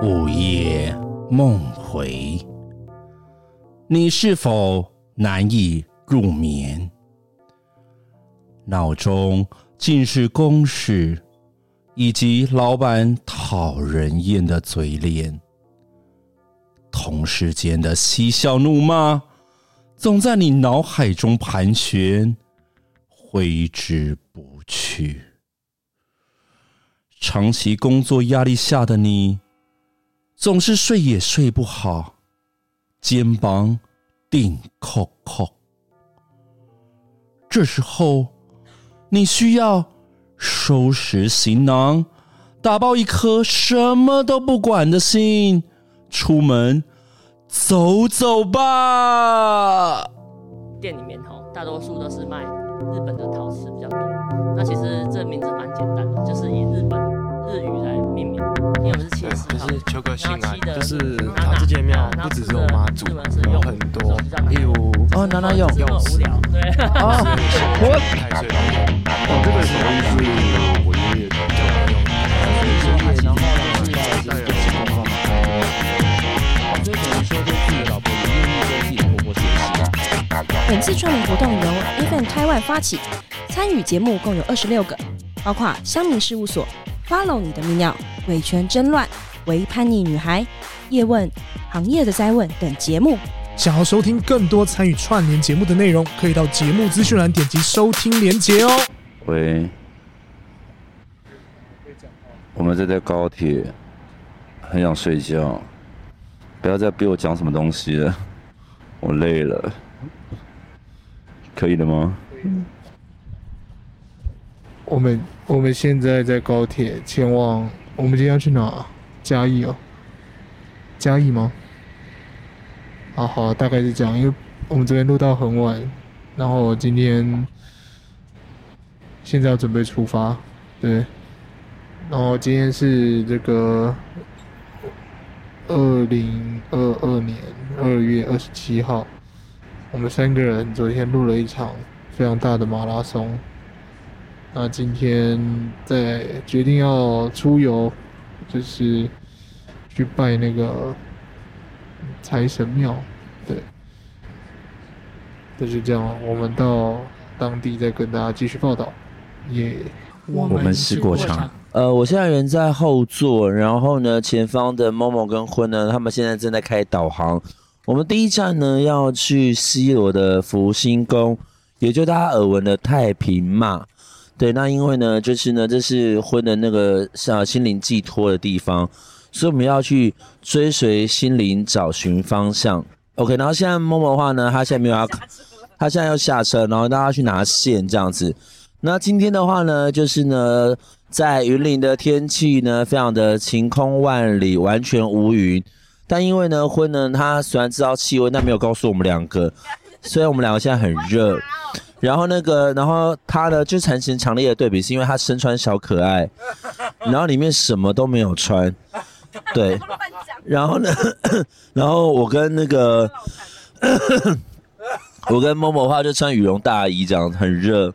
午夜梦回，你是否难以入眠？脑中尽是公事，以及老板讨人厌的嘴脸，同事间的嬉笑怒骂，总在你脑海中盘旋，挥之不去。长期工作压力下的你，总是睡也睡不好，肩膀顶扣扣。这时候，你需要收拾行囊，打包一颗什么都不管的心，出门走走吧。店里面哈，大多数都是卖日本的陶瓷比较多。那其实这名字蛮简单的，就是以日本日语来命名。因为我们是切丝，就是求个心安。就是他这间庙不只是我妈祖，有很多，例如哦，拿来用，用无聊，对。哦，我太岁哦，这个什么意思？我爷爷教我用。然后呢，是带有情况嘛？所以可能说，对自己的老婆也愿意跟自己的婆婆学习。本次串联活动由 FM Taiwan 发起，参与节目共有二十六个，包括乡民事务所、Follow 你的泌尿。维权争乱、为叛逆女孩、叶问、行业的灾问等节目。想要收听更多参与串联节目的内容，可以到节目资讯栏点击收听连结哦。喂，我们在在高铁，很想睡觉，不要再逼我讲什么东西了，我累了，可以的吗？我们我们现在在高铁前往。我们今天要去哪？嘉义哦，嘉义吗？啊，好，大概是这样，因为我们这边录到很晚，然后今天现在要准备出发，对，然后今天是这个二零二二年二月二十七号，我们三个人昨天录了一场非常大的马拉松。那今天在决定要出游，就是去拜那个财神庙，对，就是这样。我们到当地再跟大家继续报道。耶、yeah，我们是过场。呃，我现在人在后座，然后呢，前方的 Momo 跟坤呢，他们现在正在开导航。我们第一站呢要去西罗的福星宫，也就大家耳闻的太平妈。对，那因为呢，就是呢，这是婚的那个像心灵寄托的地方，所以我们要去追随心灵，找寻方向。OK，然后现在默默的话呢，他现在没有要，他现在要下车，然后大家去拿线这样子。那今天的话呢，就是呢，在云林的天气呢，非常的晴空万里，完全无云。但因为呢，婚呢，他虽然知道气温，但没有告诉我们两个，虽然我们两个现在很热。然后那个，然后他呢，就产生强烈的对比，是因为他身穿小可爱，然后里面什么都没有穿，对。然后呢，然后我跟那个，我跟某某的话就穿羽绒大衣，这样很热。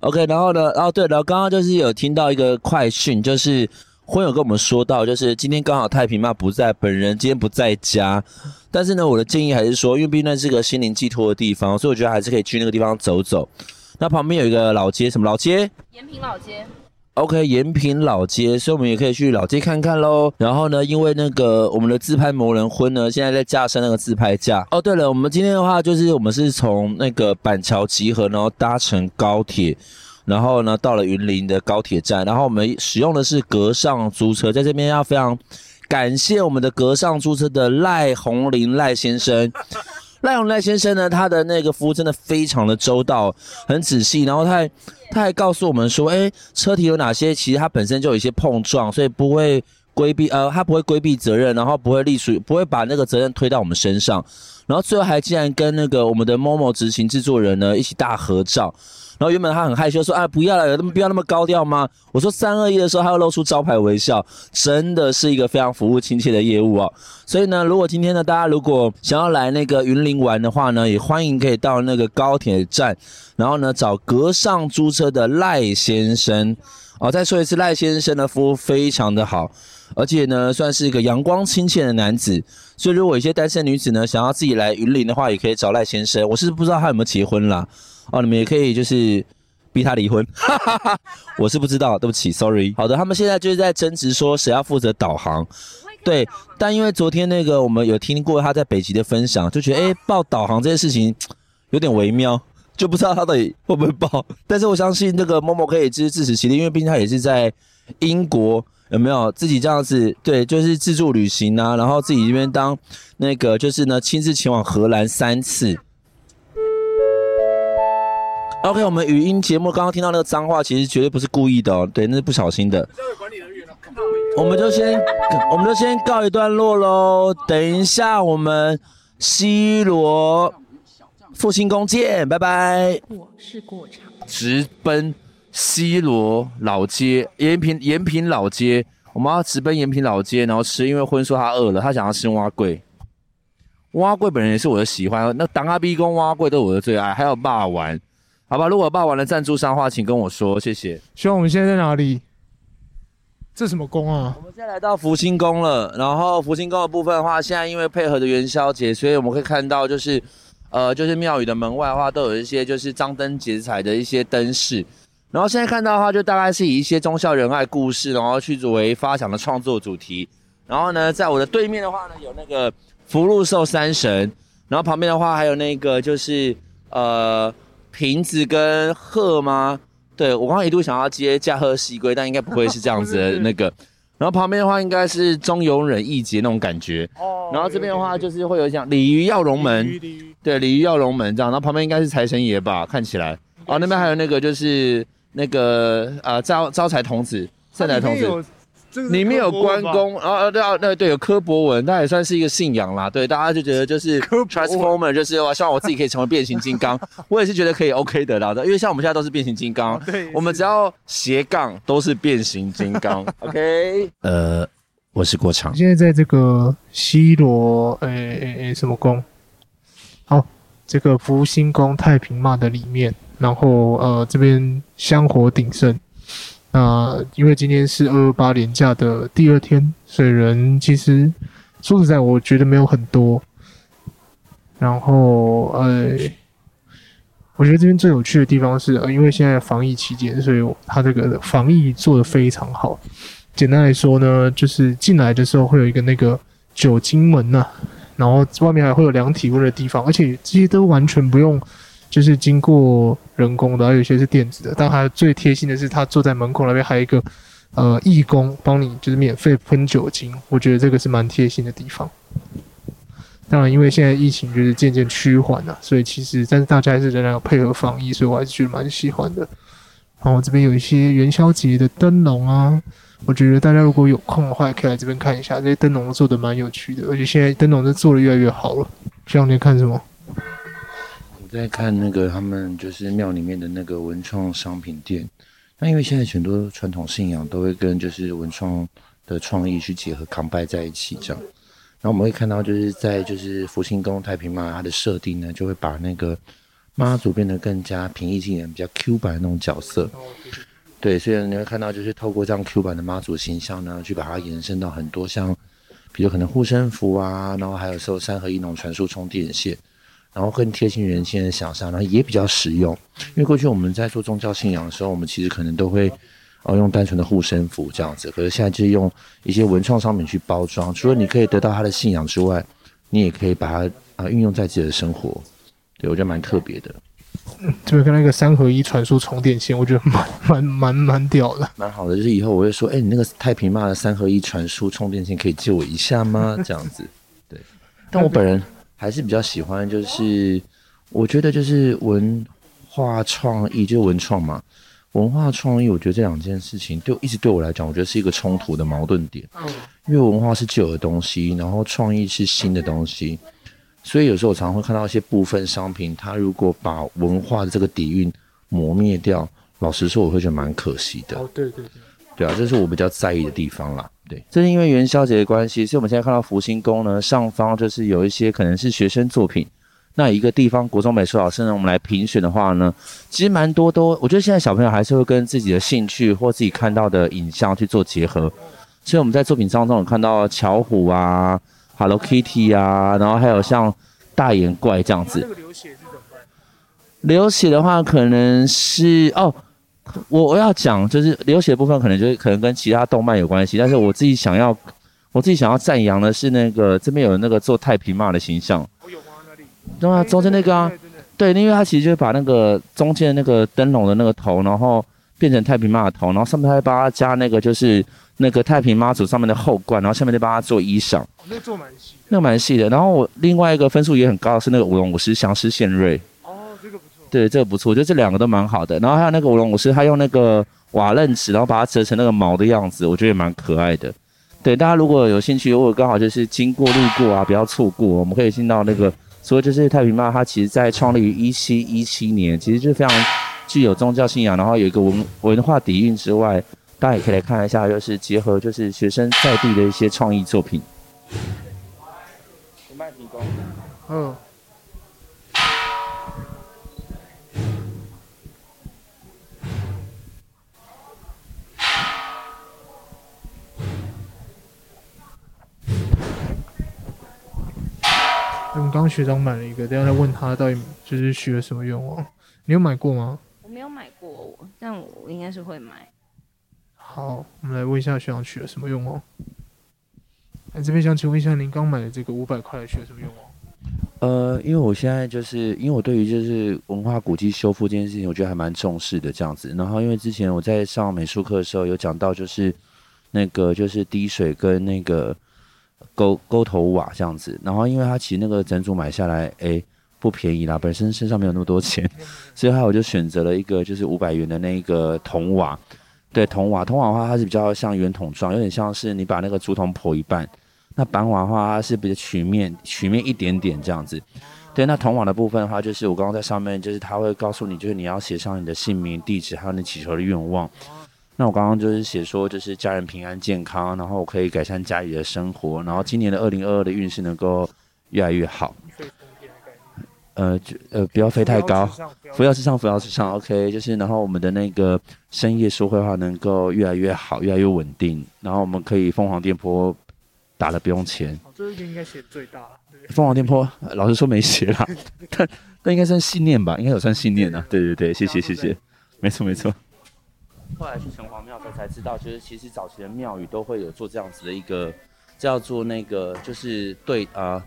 OK，然后呢，哦对，然后刚刚就是有听到一个快讯，就是。婚友跟我们说到，就是今天刚好太平妈不在，本人今天不在家。但是呢，我的建议还是说，因为毕竟是个心灵寄托的地方，所以我觉得还是可以去那个地方走走。那旁边有一个老街，什么老街？延平老街。OK，延平老街，所以我们也可以去老街看看喽。然后呢，因为那个我们的自拍魔人婚呢，现在在架设那个自拍架。哦，对了，我们今天的话就是我们是从那个板桥集合，然后搭乘高铁。然后呢，到了云林的高铁站，然后我们使用的是格上租车，在这边要非常感谢我们的格上租车的赖宏林赖先生。赖宏赖先生呢，他的那个服务真的非常的周到，很仔细，然后他还他还告诉我们说，诶，车体有哪些，其实它本身就有一些碰撞，所以不会规避，呃，他不会规避责任，然后不会隶属，不会把那个责任推到我们身上。然后最后还竟然跟那个我们的 Momo 执行制作人呢一起大合照。然后原本他很害羞说：“啊，不要了，有那么必要那么高调吗？”我说：“三二一的时候，他会露出招牌微笑，真的是一个非常服务亲切的业务哦。”所以呢，如果今天呢，大家如果想要来那个云林玩的话呢，也欢迎可以到那个高铁站，然后呢找格上租车的赖先生。哦，再说一次，赖先生的服务非常的好，而且呢算是一个阳光亲切的男子。所以如果有些单身女子呢想要自己来云林的话，也可以找赖先生。我是不知道他有没有结婚啦。哦，你们也可以就是逼他离婚，我是不知道，对不起，sorry。好的，他们现在就是在争执说谁要负责导航，对。但因为昨天那个我们有听过他在北极的分享，就觉得诶报导航这件事情 有点微妙，就不知道他到底会不会报。但是我相信那个 Momo 可以支自食其力，因为毕竟他也是在英国，有没有自己这样子？对，就是自助旅行啊，然后自己这边当那个就是呢亲自前往荷兰三次。OK，我们语音节目刚刚听到那个脏话，其实绝对不是故意的哦，对，那是不小心的。我们就先，我们就先告一段落喽。等一下，我们西罗复兴宫见，拜拜。我是过场，直奔西罗老街，延平延平老街，我们要直奔延平老街，然后吃，因为荤说他饿了，他想要吃碗粿。碗粿本人也是我的喜欢，那当阿 B 公碗粿都是我的最爱，还有肉圆。好吧，如果报完了赞助商的话，请跟我说，谢谢。希望我们现在在哪里？这什么宫啊？我们现在来到福星宫了。然后福星宫的部分的话，现在因为配合的元宵节，所以我们可以看到，就是呃，就是庙宇的门外的话，都有一些就是张灯结彩的一些灯饰。然后现在看到的话，就大概是以一些忠孝仁爱故事，然后去作为发想的创作主题。然后呢，在我的对面的话呢，有那个福禄寿三神，然后旁边的话还有那个就是呃。瓶子跟鹤吗？对，我刚刚一度想要接驾鹤西归，但应该不会是这样子的那个。然后旁边的话应该是忠勇忍义节那种感觉。哦。然后这边的话就是会有讲鲤鱼跃龙门，对，鲤鱼跃龙门这样。然后旁边应该是财神爷吧，看起来。哦，那边还有那个就是那个呃招招财童子、善财童子。里面有关公，啊对啊，那对，有柯博文，那也算是一个信仰啦。对，大家就觉得就是 Transformer，就是我希望我自己可以成为变形金刚，我也是觉得可以 OK 的啦。因为像我们现在都是变形金刚，对，我们只要斜杠都是变形金刚。OK，呃，我是郭长，现在在这个西罗，诶诶诶，什么宫？好，这个福星宫太平骂的里面，然后呃这边香火鼎盛。那因为今天是二二八连假的第二天，所以人其实说实在，我觉得没有很多。然后，呃，我觉得这边最有趣的地方是，呃，因为现在防疫期间，所以它这个防疫做得非常好。简单来说呢，就是进来的时候会有一个那个酒精门呐、然后外面还会有量体温的地方，而且这些都完全不用。就是经过人工的，还有一些是电子的。但还有最贴心的是，他坐在门口那边还有一个呃义工帮你，就是免费喷酒精。我觉得这个是蛮贴心的地方。当然，因为现在疫情就是渐渐趋缓了，所以其实但是大家还是仍然要配合防疫，所以我还是觉得蛮喜欢的。然后这边有一些元宵节的灯笼啊，我觉得大家如果有空的话，可以来这边看一下，这些灯笼做的蛮有趣的，而且现在灯笼都做的越来越好了。这两天看什么？在看那个他们就是庙里面的那个文创商品店，那因为现在很多传统信仰都会跟就是文创的创意去结合扛拜在一起这样。然后我们会看到就是在就是福星宫太平妈它的设定呢，就会把那个妈祖变得更加平易近人，比较 Q 版的那种角色。对，所以你会看到就是透过这样 Q 版的妈祖形象呢，去把它延伸到很多像，比如可能护身符啊，然后还有时候三合一那种传输充电线。然后更贴近人心的想象，然后也比较实用。因为过去我们在做宗教信仰的时候，我们其实可能都会，哦，用单纯的护身符这样子。可是现在就是用一些文创商品去包装，除了你可以得到他的信仰之外，你也可以把它啊运用在自己的生活。对，我觉得蛮特别的。嗯，就是跟那个三合一传输充电线，我觉得蛮蛮蛮蛮屌的，蛮好的。就是以后我会说，哎，你那个太平妈的三合一传输充电线可以借我一下吗？这样子。对，但我本人。还是比较喜欢，就是我觉得就是文化创意，就是文创嘛。文化创意，我觉得这两件事情对一直对我来讲，我觉得是一个冲突的矛盾点。因为文化是旧的东西，然后创意是新的东西，所以有时候我常常会看到一些部分商品，它如果把文化的这个底蕴磨灭掉，老实说，我会觉得蛮可惜的。哦，对对对，对啊，这是我比较在意的地方啦。对，这是因为元宵节的关系，所以我们现在看到福星宫呢，上方就是有一些可能是学生作品。那一个地方国中美术老师呢，我们来评选的话呢，其实蛮多都，我觉得现在小朋友还是会跟自己的兴趣或自己看到的影像去做结合。所以我们在作品当中有看到巧虎啊。Hello Kitty 啊，然后还有像大眼怪这样子。这个流血是怎么办？流血的话，可能是哦，我我要讲就是流血的部分，可能就是可能跟其他动漫有关系。但是我自己想要，我自己想要赞扬的是那个这边有那个做太平骂的形象。我有吗？那里？对啊，中间那个啊，对，因为他其实就是把那个中间的那个灯笼的那个头，然后变成太平妈的头，然后上面还帮他加那个就是。那个太平妈祖上面的后冠，然后下面再帮他做衣裳，哦、那个做蛮细，那个蛮细的。然后我另外一个分数也很高的是那个舞龙舞狮降狮献瑞，对，这个不错，我觉得这两个都蛮好的。然后还有那个舞龙舞狮，他用那个瓦楞纸，然后把它折成那个毛的样子，我觉得也蛮可爱的。对，大家如果有兴趣，如果刚好就是经过路过啊，不要错过，我们可以进到那个，所以就是太平妈，它其实在创立于一七一七年，其实就非常具有宗教信仰，然后有一个文文化底蕴之外。大家也可以来看一下，就是结合就是学生在地的一些创意作品。嗯。刚刚学长买了一个，等下再问他到底就是许了什么愿望。你有买过吗？我没有买过，但我应该是会买。好，我们来问一下学长许了什么愿望？哎，这边想请问一下，您刚买的这个五百块许了什么愿望？呃，因为我现在就是因为我对于就是文化古迹修复这件事情，我觉得还蛮重视的这样子。然后因为之前我在上美术课的时候有讲到，就是那个就是滴水跟那个勾勾头瓦这样子。然后因为他其实那个整组买下来，哎，不便宜啦，本身身上没有那么多钱，所以后来我就选择了一个就是五百元的那个铜瓦。对，铜瓦，铜瓦的话，它是比较像圆筒状，有点像是你把那个竹筒剖一半。那板瓦的话，它是比较曲面，曲面一点点这样子。对，那铜瓦的部分的话，就是我刚刚在上面，就是它会告诉你，就是你要写上你的姓名、地址，还有你祈求的愿望。那我刚刚就是写说，就是家人平安健康，然后我可以改善家里的生活，然后今年的二零二二的运势能够越来越好。呃，就呃，不要飞太高，扶摇直上，扶摇直上，OK，就是然后我们的那个深夜说绘话能够越来越好，越来越稳定，然后我们可以凤凰电波打了不用钱。哦，这一个应该写最大了。凤凰电波，老实说没写啦，但但应该算信念吧，应该有算信念的。对对对，谢谢谢谢，没错没错。后来去城隍庙才才知道，就是其实早期的庙宇都会有做这样子的一个叫做那个，就是对啊。呃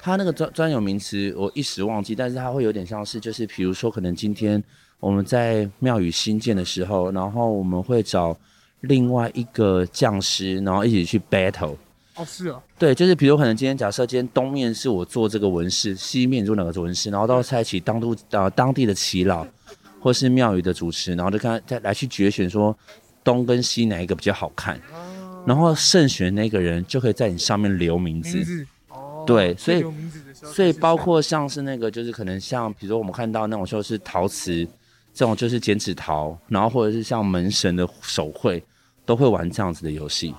它那个专专有名词我一时忘记，但是它会有点像是，就是比如说，可能今天我们在庙宇新建的时候，然后我们会找另外一个匠师，然后一起去 battle。哦，是啊。对，就是比如可能今天假设今天东面是我做这个纹饰，西面做哪个纹饰，然后到时候一起当都呃当地的耆老或是庙宇的主持，然后就看再来去决选说东跟西哪一个比较好看，然后胜选那个人就可以在你上面留名字。名字对，所以所以包括像是那个，就是可能像，比如说我们看到那种就是陶瓷，这种就是剪纸陶，然后或者是像门神的手绘，都会玩这样子的游戏。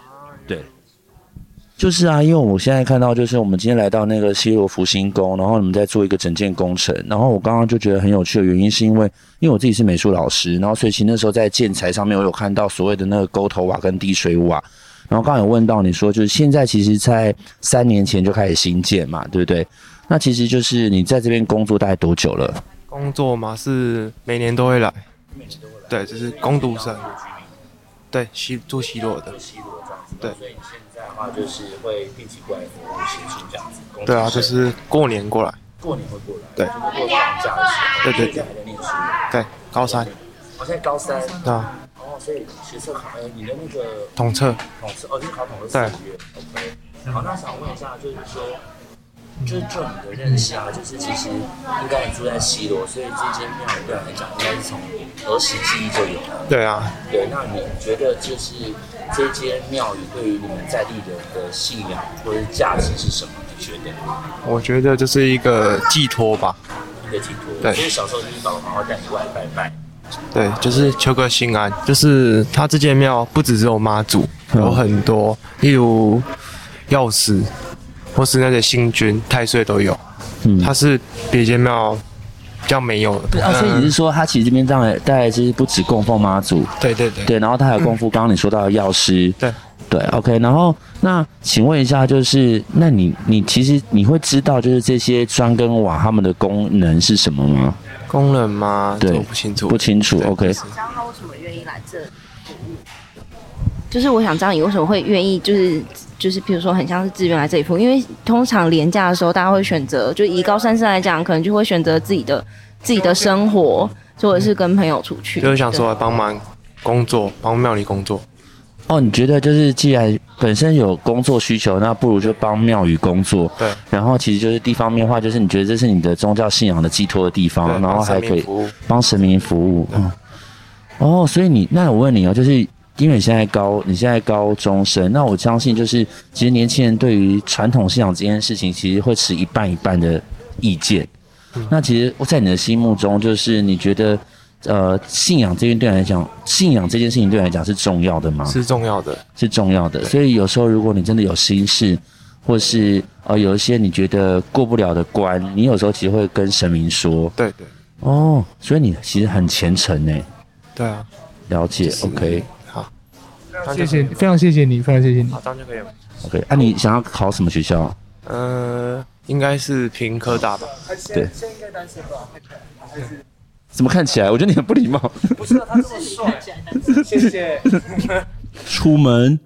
对，就是啊，因为我现在看到就是我们今天来到那个西罗福星宫，然后你们在做一个整件工程，然后我刚刚就觉得很有趣的原因是因为，因为我自己是美术老师，然后所以其实那时候在建材上面我有看到所谓的那个沟头瓦跟滴水瓦。然后刚刚有问到你说，就是现在其实，在三年前就开始新建嘛，对不对？那其实就是你在这边工作大概多久了？工作嘛，是每年都会来，每年都会来。对，就是工读生。对，西做西罗的。西螺这样子。对。话，就是会定期过来服务协助这样子。对啊，就是过年过来。过年会过来。对。过放假的时候。对对对。还在念书。对，高三。我现在高三。对啊。所以学测考，呃，你的那个统测，统测，哦，就是考统测四个月，OK。好，那想问一下，就是说，就是就你的认识啊，就是其实应该你住在西罗，所以这间庙对你来讲，应该是从儿时记忆就有了。对啊。对，那你觉得就是这间庙宇对于你们在地的的信仰或者是价值是什么？你觉得？我觉得就是一个寄托吧。一个寄托。对。因为小时候就是爸爸妈妈带你外拜拜。对，就是求个心安。就是他这间庙不只是有妈祖，有很多，例如药师，或是那些星君、太岁都有。嗯。它是别间庙。比较没有的，对啊，所以你是说，他其实这边当然大概就是不止供奉妈祖，对对对，对，然后他还有供奉刚刚你说到的药师，对对，OK，然后那请问一下，就是那你你其实你会知道，就是这些砖跟瓦他们的功能是什么吗？功能吗？对，不清楚，不清楚，OK。想知道他为什么愿意来这服务？就是我想知道你为什么会愿意，就是就是比如说很像是自愿来这里服务，因为通常廉价的时候，大家会选择，就以高三生来讲，可能就会选择自己的。自己的生活，或者是跟朋友出去，就是想说帮忙工作，帮庙里工作。哦，你觉得就是既然本身有工作需求，那不如就帮庙宇工作。对。然后其实就是地方面的话，就是你觉得这是你的宗教信仰的寄托的地方，然后还可以帮神明服务。嗯。哦，所以你那我问你哦，就是因为你现在高，你现在高中生，那我相信就是其实年轻人对于传统信仰这件事情，其实会持一半一半的意见。那其实，在你的心目中，就是你觉得，呃，信仰这边对你来讲，信仰这件事情对你来讲是重要的吗？是重要的，是重要的。所以有时候，如果你真的有心事，或是呃有一些你觉得过不了的关，你有时候其实会跟神明说。对对。哦，所以你其实很虔诚呢。对啊。了解。就是、OK。好。谢谢，非常谢谢你，非常谢谢你。好，这样就可以了。OK。那、啊、你想要考什么学校？呃。应该是平科大吧？对。现在应该单身吧？还是？怎么看起来？我觉得你很不礼貌。不是，他这么帅。谢谢。出门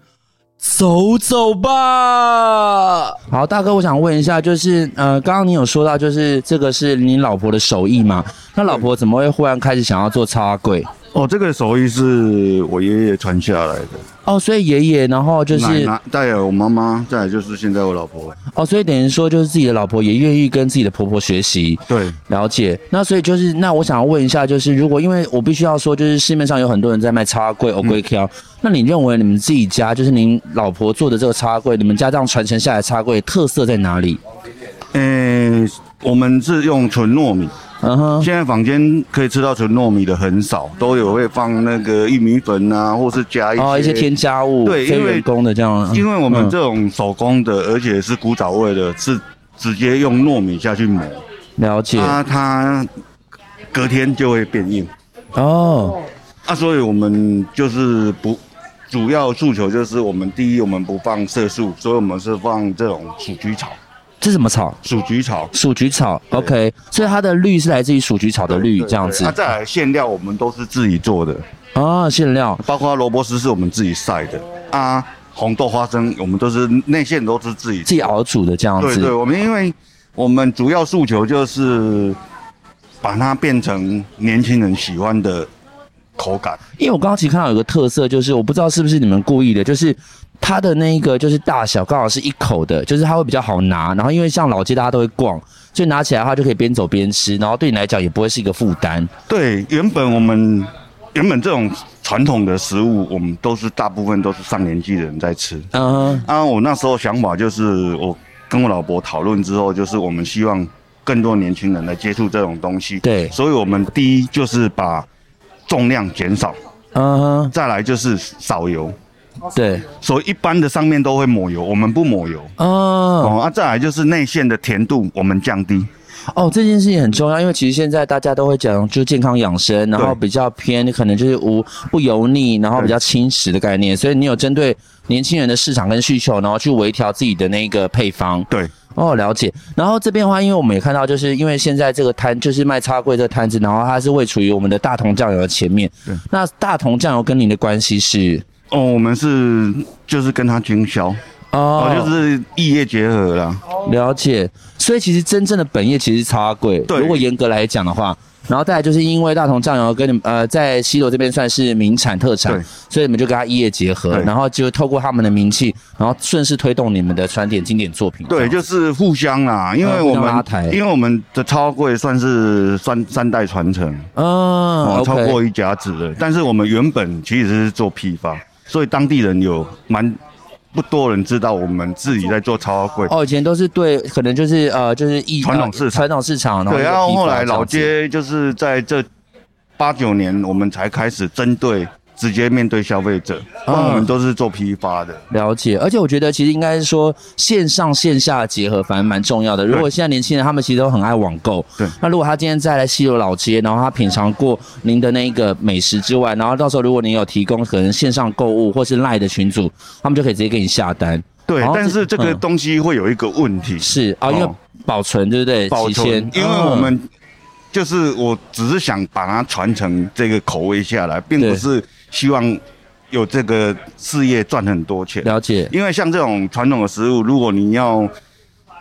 走走吧。好，大哥，我想问一下，就是呃，刚刚你有说到，就是这个是你老婆的手艺嘛？那老婆怎么会忽然开始想要做插柜？哦，这个手艺是我爷爷传下来的。哦，所以爷爷，然后就是奶奶，再有我妈妈，再来就是现在我老婆。哦，所以等于说就是自己的老婆也愿意跟自己的婆婆学习。对，了解。那所以就是，那我想要问一下，就是如果因为我必须要说，就是市面上有很多人在卖插柜、欧柜挑，那你认为你们自己家，就是您老婆做的这个插柜，你们家这样传承下来的插柜特色在哪里？嗯、欸，我们是用纯糯米。嗯哼，现在坊间可以吃到纯糯米的很少，都有会放那个玉米粉啊，或是加一些、哦、一些添加物，对，因为工的这样。因为我们这种手工的，嗯、而且是古早味的，是直接用糯米下去磨。了解。它它隔天就会变硬。哦。啊，所以我们就是不主要诉求就是我们第一，我们不放色素，所以我们是放这种鼠菊草。这是什么草？鼠菊草。鼠菊草，OK。所以它的绿是来自于鼠菊草的绿，这样子。它再来馅料，我们都是自己做的。啊，馅料，包括萝卜丝是我们自己晒的啊，红豆花生我们都是内馅都是自己自己熬煮的这样子。对对，我们因为我们主要诉求就是把它变成年轻人喜欢的口感。因为我刚刚其实看到有个特色，就是我不知道是不是你们故意的，就是。它的那个就是大小刚好是一口的，就是它会比较好拿。然后因为像老街大家都会逛，所以拿起来的话就可以边走边吃，然后对你来讲也不会是一个负担。对，原本我们原本这种传统的食物，我们都是大部分都是上年纪的人在吃。嗯，啊，我那时候想法就是，我跟我老婆讨论之后，就是我们希望更多年轻人来接触这种东西。对，所以我们第一就是把重量减少，嗯，再来就是少油。对，所以一般的上面都会抹油，我们不抹油。哦，哦，啊，再来就是内馅的甜度，我们降低。哦，这件事情很重要，因为其实现在大家都会讲，就健康养生，然后比较偏可能就是无不油腻，然后比较轻食的概念。所以你有针对年轻人的市场跟需求，然后去微调自己的那个配方。对，哦，了解。然后这边的话，因为我们也看到，就是因为现在这个摊就是卖叉柜这个摊子，然后它是位处于我们的大同酱油的前面。对，那大同酱油跟您的关系是？哦，我们是就是跟他经销哦，哦，就是异业结合啦。了解，所以其实真正的本业其实是插柜。对，如果严格来讲的话，然后再来就是因为大同酱油跟你们呃在西螺这边算是名产特产，所以你们就跟他异业结合，然后就透过他们的名气，然后顺势推动你们的传点经典作品。对，就是互相啦，因为我们、呃、因为我们的插柜算是三三代传承，嗯、哦，超过一甲子的，但是我们原本其实是做批发。所以当地人有蛮不多人知道我们自己在做超花柜。哦，以前都是对，可能就是呃，就是传统市场，传统市场。对，然后后来老街就是在这八九年，我们才开始针对。直接面对消费者，我们都是做批发的。了解，而且我觉得其实应该是说线上线下结合，反正蛮重要的。如果现在年轻人他们其实都很爱网购，对。那如果他今天再来西游老街，然后他品尝过您的那个美食之外，然后到时候如果您有提供可能线上购物或是赖的群组，他们就可以直接给你下单。对，但是这个东西会有一个问题，是啊，因为保存对不对？保存，因为我们就是我只是想把它传承这个口味下来，并不是。希望有这个事业赚很多钱。了解，因为像这种传统的食物，如果你要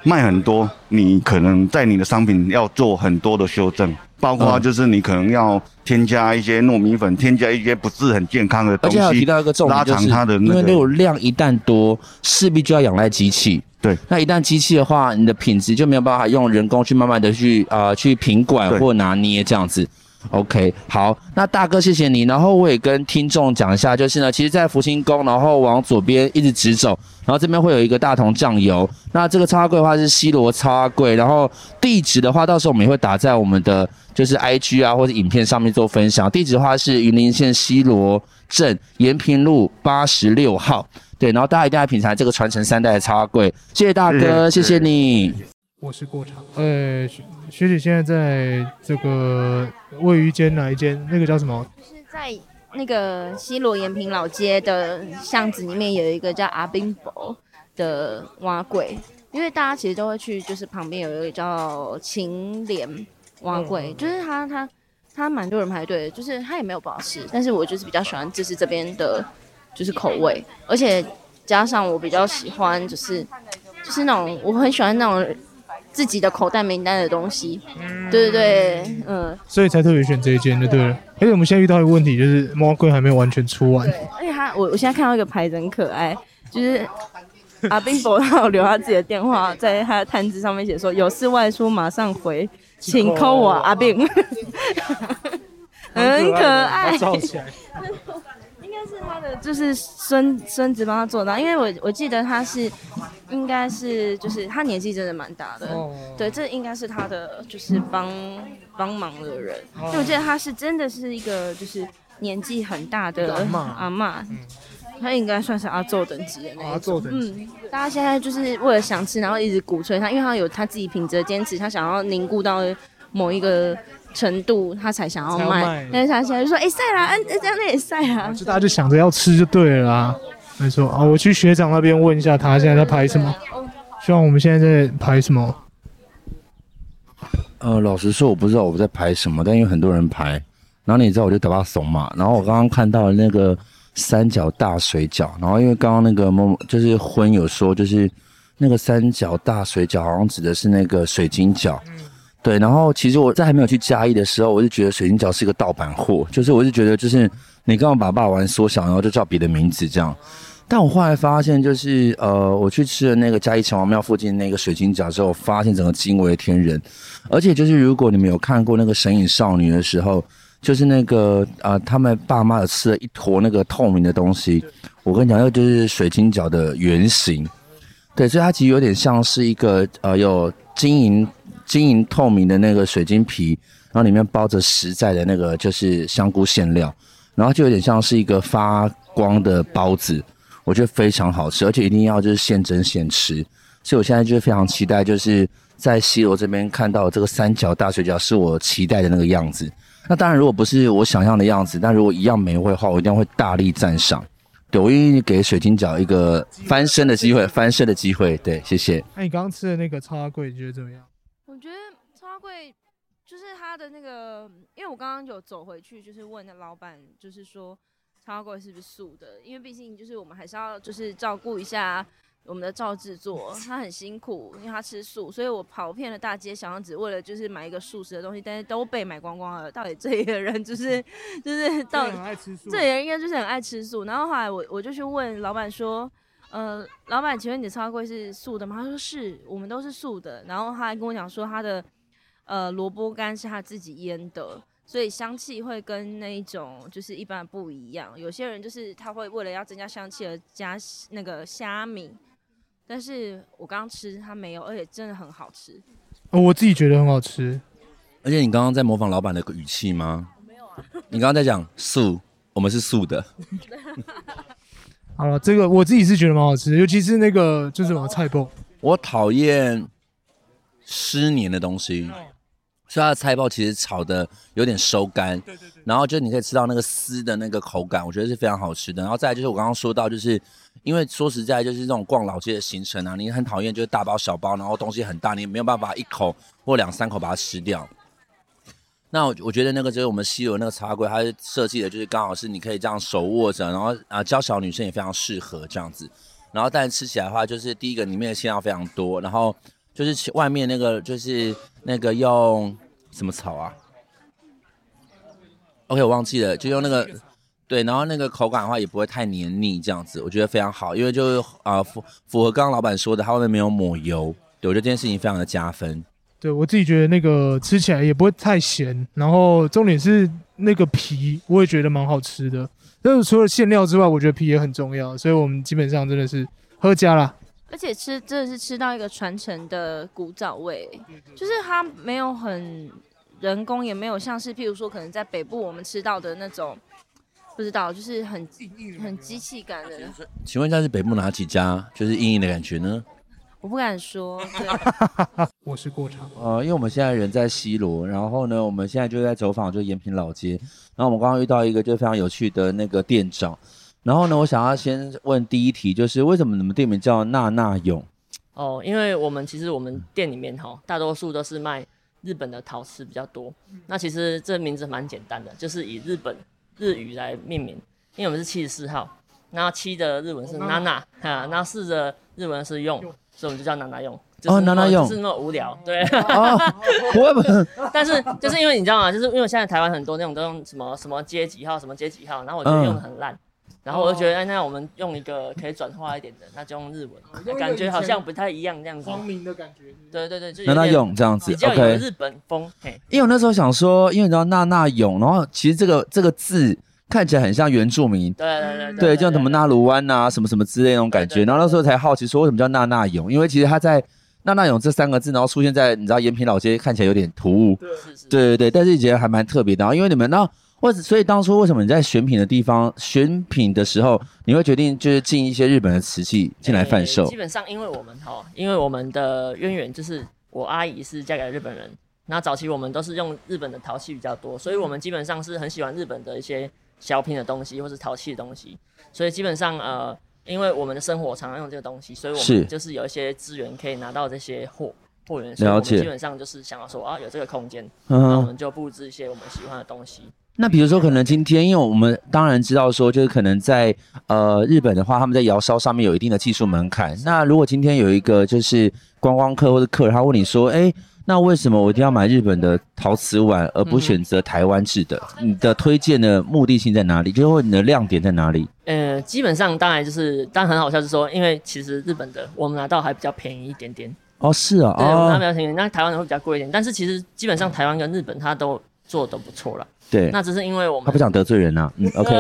卖很多，你可能在你的商品要做很多的修正，包括就是你可能要添加一些糯米粉，添加一些不是很健康的东西。而且提到一个重点，就是因为那种量一旦多，势必就要仰赖机器。对，那一旦机器的话，你的品质就没有办法用人工去慢慢的去啊、呃、去品管或拿捏这样子。OK，好，那大哥谢谢你。然后我也跟听众讲一下，就是呢，其实，在福星宫，然后往左边一直直走，然后这边会有一个大同酱油。那这个超花柜的话是西罗超花柜，然后地址的话，到时候我们也会打在我们的就是 IG 啊或者影片上面做分享。地址的话是云林县西罗镇延平路八十六号。对，然后大家一定要品尝这个传承三代的超花柜。谢谢大哥，谢谢你。我是过场。呃，学姐现在在这个位于间哪一间？那个叫什么？就是在那个西罗延平老街的巷子里面有一个叫阿宾伯的蛙柜，因为大家其实都会去，就是旁边有一个叫秦莲蛙柜，就是他他他蛮多人排队，就是他也没有不好吃，但是我就是比较喜欢就是这边的，就是口味，而且加上我比较喜欢就是就是那种我很喜欢那种。自己的口袋名单的东西，嗯、对对对，嗯，所以才特别选这一间就对了。而且我们现在遇到一个问题，就是猫柜还没有完全出完。而且他，我我现在看到一个牌子很可爱，就是阿宾伯他有留他自己的电话，在他的摊子上面写说有事外出马上回，请 call 我阿宾，很可爱。是他的，就是孙孙子帮他做到，因为我我记得他是，应该是就是他年纪真的蛮大的，哦、对，这应该是他的就是帮帮忙的人，哦、因为我记得他是真的是一个就是年纪很大的阿嬷，嗯、他应该算是阿祖等级的那种，阿嗯，大家现在就是为了想吃，然后一直鼓吹他，因为他有他自己品质的坚持，他想要凝固到某一个。程度他才想要卖，但是他现在就说：“哎、欸，晒啦，嗯，这样也晒啊。”就大家就想着要吃就对了啦。没错啊，我去学长那边问一下，他现在在拍什么？希望我们现在在拍什么？呃，老实说，我不知道我在拍什么，但因为很多人拍，然后你知道，我就打把怂嘛。然后我刚刚看到了那个三角大水饺，然后因为刚刚那个某就是婚有说，就是那个三角大水饺好像指的是那个水晶饺。对，然后其实我在还没有去嘉义的时候，我就觉得水晶饺是一个盗版货，就是我就觉得就是你刚刚把霸王缩小，然后就叫别的名字这样。但我后来发现，就是呃，我去吃了那个嘉义城隍庙附近那个水晶饺之后，发现整个惊为天人。而且就是如果你们有看过那个《神隐少女》的时候，就是那个呃，他们爸妈有吃了一坨那个透明的东西，我跟你讲，那就是水晶饺的原型。对，所以它其实有点像是一个呃，有晶莹。晶莹透明的那个水晶皮，然后里面包着实在的那个就是香菇馅料，然后就有点像是一个发光的包子，我觉得非常好吃，而且一定要就是现蒸现吃，所以我现在就是非常期待，就是在西罗这边看到这个三角大水饺是我期待的那个样子。那当然如果不是我想象的样子，但如果一样美味的话，我一定会大力赞赏。对，我愿意给水晶饺一个翻身的机会，翻身的机会。对，谢谢。那你刚刚吃的那个超贵，你觉得怎么样？我觉得超花柜就是他的那个，因为我刚刚有走回去，就是问那老板，就是说超花柜是不是素的？因为毕竟就是我们还是要就是照顾一下我们的赵制作，他很辛苦，因为他吃素，所以我跑遍了大街小巷，只为了就是买一个素食的东西，但是都被买光光了。到底这里的人就是就是到底这人应该就是很爱吃素。然后后来我我就去问老板说。呃，老板，请问你的超花柜是素的吗？他说是，我们都是素的。然后他还跟我讲说，他的呃萝卜干是他自己腌的，所以香气会跟那一种就是一般不一样。有些人就是他会为了要增加香气而加那个虾米，但是我刚刚吃它没有，而且真的很好吃。哦，我自己觉得很好吃。而且你刚刚在模仿老板的语气吗？没有啊。你刚刚在讲素，我们是素的。好了，这个我自己是觉得蛮好吃，尤其是那个就是什么菜包。我讨厌湿黏的东西。所以它的菜包其实炒的有点收干，对对对，然后就你可以吃到那个丝的那个口感，我觉得是非常好吃的。然后再来就是我刚刚说到，就是因为说实在就是这种逛老街的行程啊，你很讨厌就是大包小包，然后东西很大，你没有办法一口或两三口把它吃掉。那我我觉得那个就是我们西游那个茶柜，它设计的就是刚好是你可以这样手握着，然后啊娇小女生也非常适合这样子。然后但吃起来的话，就是第一个里面的馅料非常多，然后。就是外面那个，就是那个用什么草啊？OK，我忘记了，就用那个，对，然后那个口感的话也不会太黏腻，这样子我觉得非常好，因为就是啊符符合刚刚老板说的，它外面没有抹油，对，我觉得这件事情非常的加分。对，我自己觉得那个吃起来也不会太咸，然后重点是那个皮，我也觉得蛮好吃的。但是除了馅料之外，我觉得皮也很重要，所以我们基本上真的是喝家啦。而且吃真的是吃到一个传承的古早味，就是它没有很人工，也没有像是譬如说可能在北部我们吃到的那种，不知道就是很很机器感的。请问一下是北部哪几家就是硬硬的感觉呢？我不敢说。对我是过场。呃，因为我们现在人在西罗，然后呢，我们现在就在走访就是延平老街，然后我们刚刚遇到一个就非常有趣的那个店长。然后呢，我想要先问第一题，就是为什么你们店名叫娜娜勇？哦，因为我们其实我们店里面哈，大多数都是卖日本的陶瓷比较多。那其实这名字蛮简单的，就是以日本日语来命名，因为我们是七十四号，那七的日文是娜娜哈，那四的日文是用，所以我们就叫娜娜永。哦，娜娜用，就是那么无聊，对。哦，不会不会。但是就是因为你知道吗？就是因为现在台湾很多那种都用什么什么街几号，什么街几号，然后我觉得用的很烂。嗯然后我就觉得，哎，那我们用一个可以转化一点的，那就用日文，感觉好像不太一样这样子。光明的感觉。对对对，就娜娜勇这样子，比较有日本风。嘿，因为我那时候想说，因为你知道娜娜勇，然后其实这个这个字看起来很像原住民。对对对。对，就像什么纳鲁湾啊，什么什么之类那种感觉。然后那时候才好奇说，为什么叫娜娜勇？因为其实他在娜娜勇这三个字，然后出现在你知道延平老街，看起来有点突兀。对对对，但是觉得还蛮特别的。然后因为你们那。或者，所以当初为什么你在选品的地方选品的时候，你会决定就是进一些日本的瓷器进来贩售？基本上，因为我们哈，因为我们的渊源就是我阿姨是嫁给日本人，那早期我们都是用日本的陶器比较多，所以我们基本上是很喜欢日本的一些小品的东西或是淘气的东西，所以基本上呃，因为我们的生活常常用这个东西，所以我们就是有一些资源可以拿到这些货货源，所以我们基本上就是想要说啊，有这个空间，那我们就布置一些我们喜欢的东西。那比如说，可能今天，因为我们当然知道说，就是可能在呃日本的话，他们在窑烧上面有一定的技术门槛。那如果今天有一个就是观光客或者客人，他问你说，哎，那为什么我一定要买日本的陶瓷碗，而不选择台湾制的？你的推荐的目的性在哪里？就是你的亮点在哪里？呃，基本上当然就是，当然很好笑，是说，因为其实日本的我们拿到还比较便宜一点点。哦，是啊，对，我们拿比较便宜，那台湾的会比较贵一点。但是其实基本上台湾跟日本它都做的不错了。对，那只是因为我们他不想得罪人呐、啊。嗯，OK。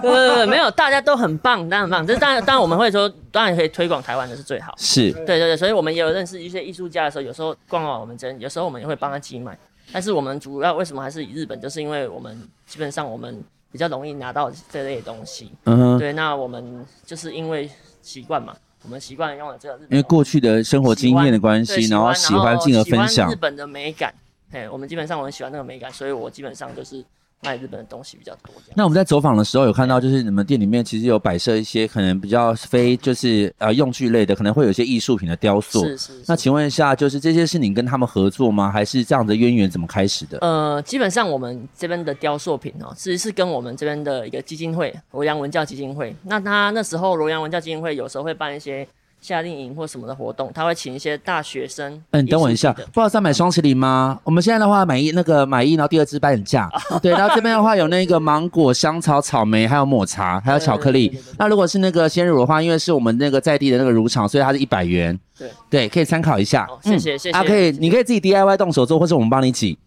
对对对，没有，大家都很棒，当然很棒。这当然，当然我们会说，当然可以推广台湾的是最好。是，对对对，所以我们也有认识一些艺术家的时候，有时候逛完我们这，有时候我们也会帮他寄卖。但是我们主要为什么还是以日本，就是因为我们基本上我们比较容易拿到这类东西。嗯。对，那我们就是因为习惯嘛，我们习惯用了这个日本。因为过去的生活经验的关系，然后喜欢进而分享日本的美感。嘿，我们基本上我很喜欢那个美感，所以我基本上就是卖日本的东西比较多。那我们在走访的时候有看到，就是你们店里面其实有摆设一些可能比较非就是呃用具类的，可能会有一些艺术品的雕塑。是是，是。那请问一下，就是这些是你跟他们合作吗？还是这样的渊源怎么开始的？呃，基本上我们这边的雕塑品哦，其实是跟我们这边的一个基金会——罗阳文教基金会。那他那时候罗阳文教基金会有时候会办一些。夏令营或什么的活动，他会请一些大学生。嗯，你等我一下，不好意思，买双麒麟吗？我们现在的话买一那个买一，然后第二支半价。对，然后这边的话有那个芒果、香草、草莓，还有抹茶，还有巧克力。那如果是那个鲜乳的话，因为是我们那个在地的那个乳厂，所以它是一百元。对对，可以参考一下。谢谢谢谢。啊，可以，你可以自己 DIY 动手做，或者我们帮你挤。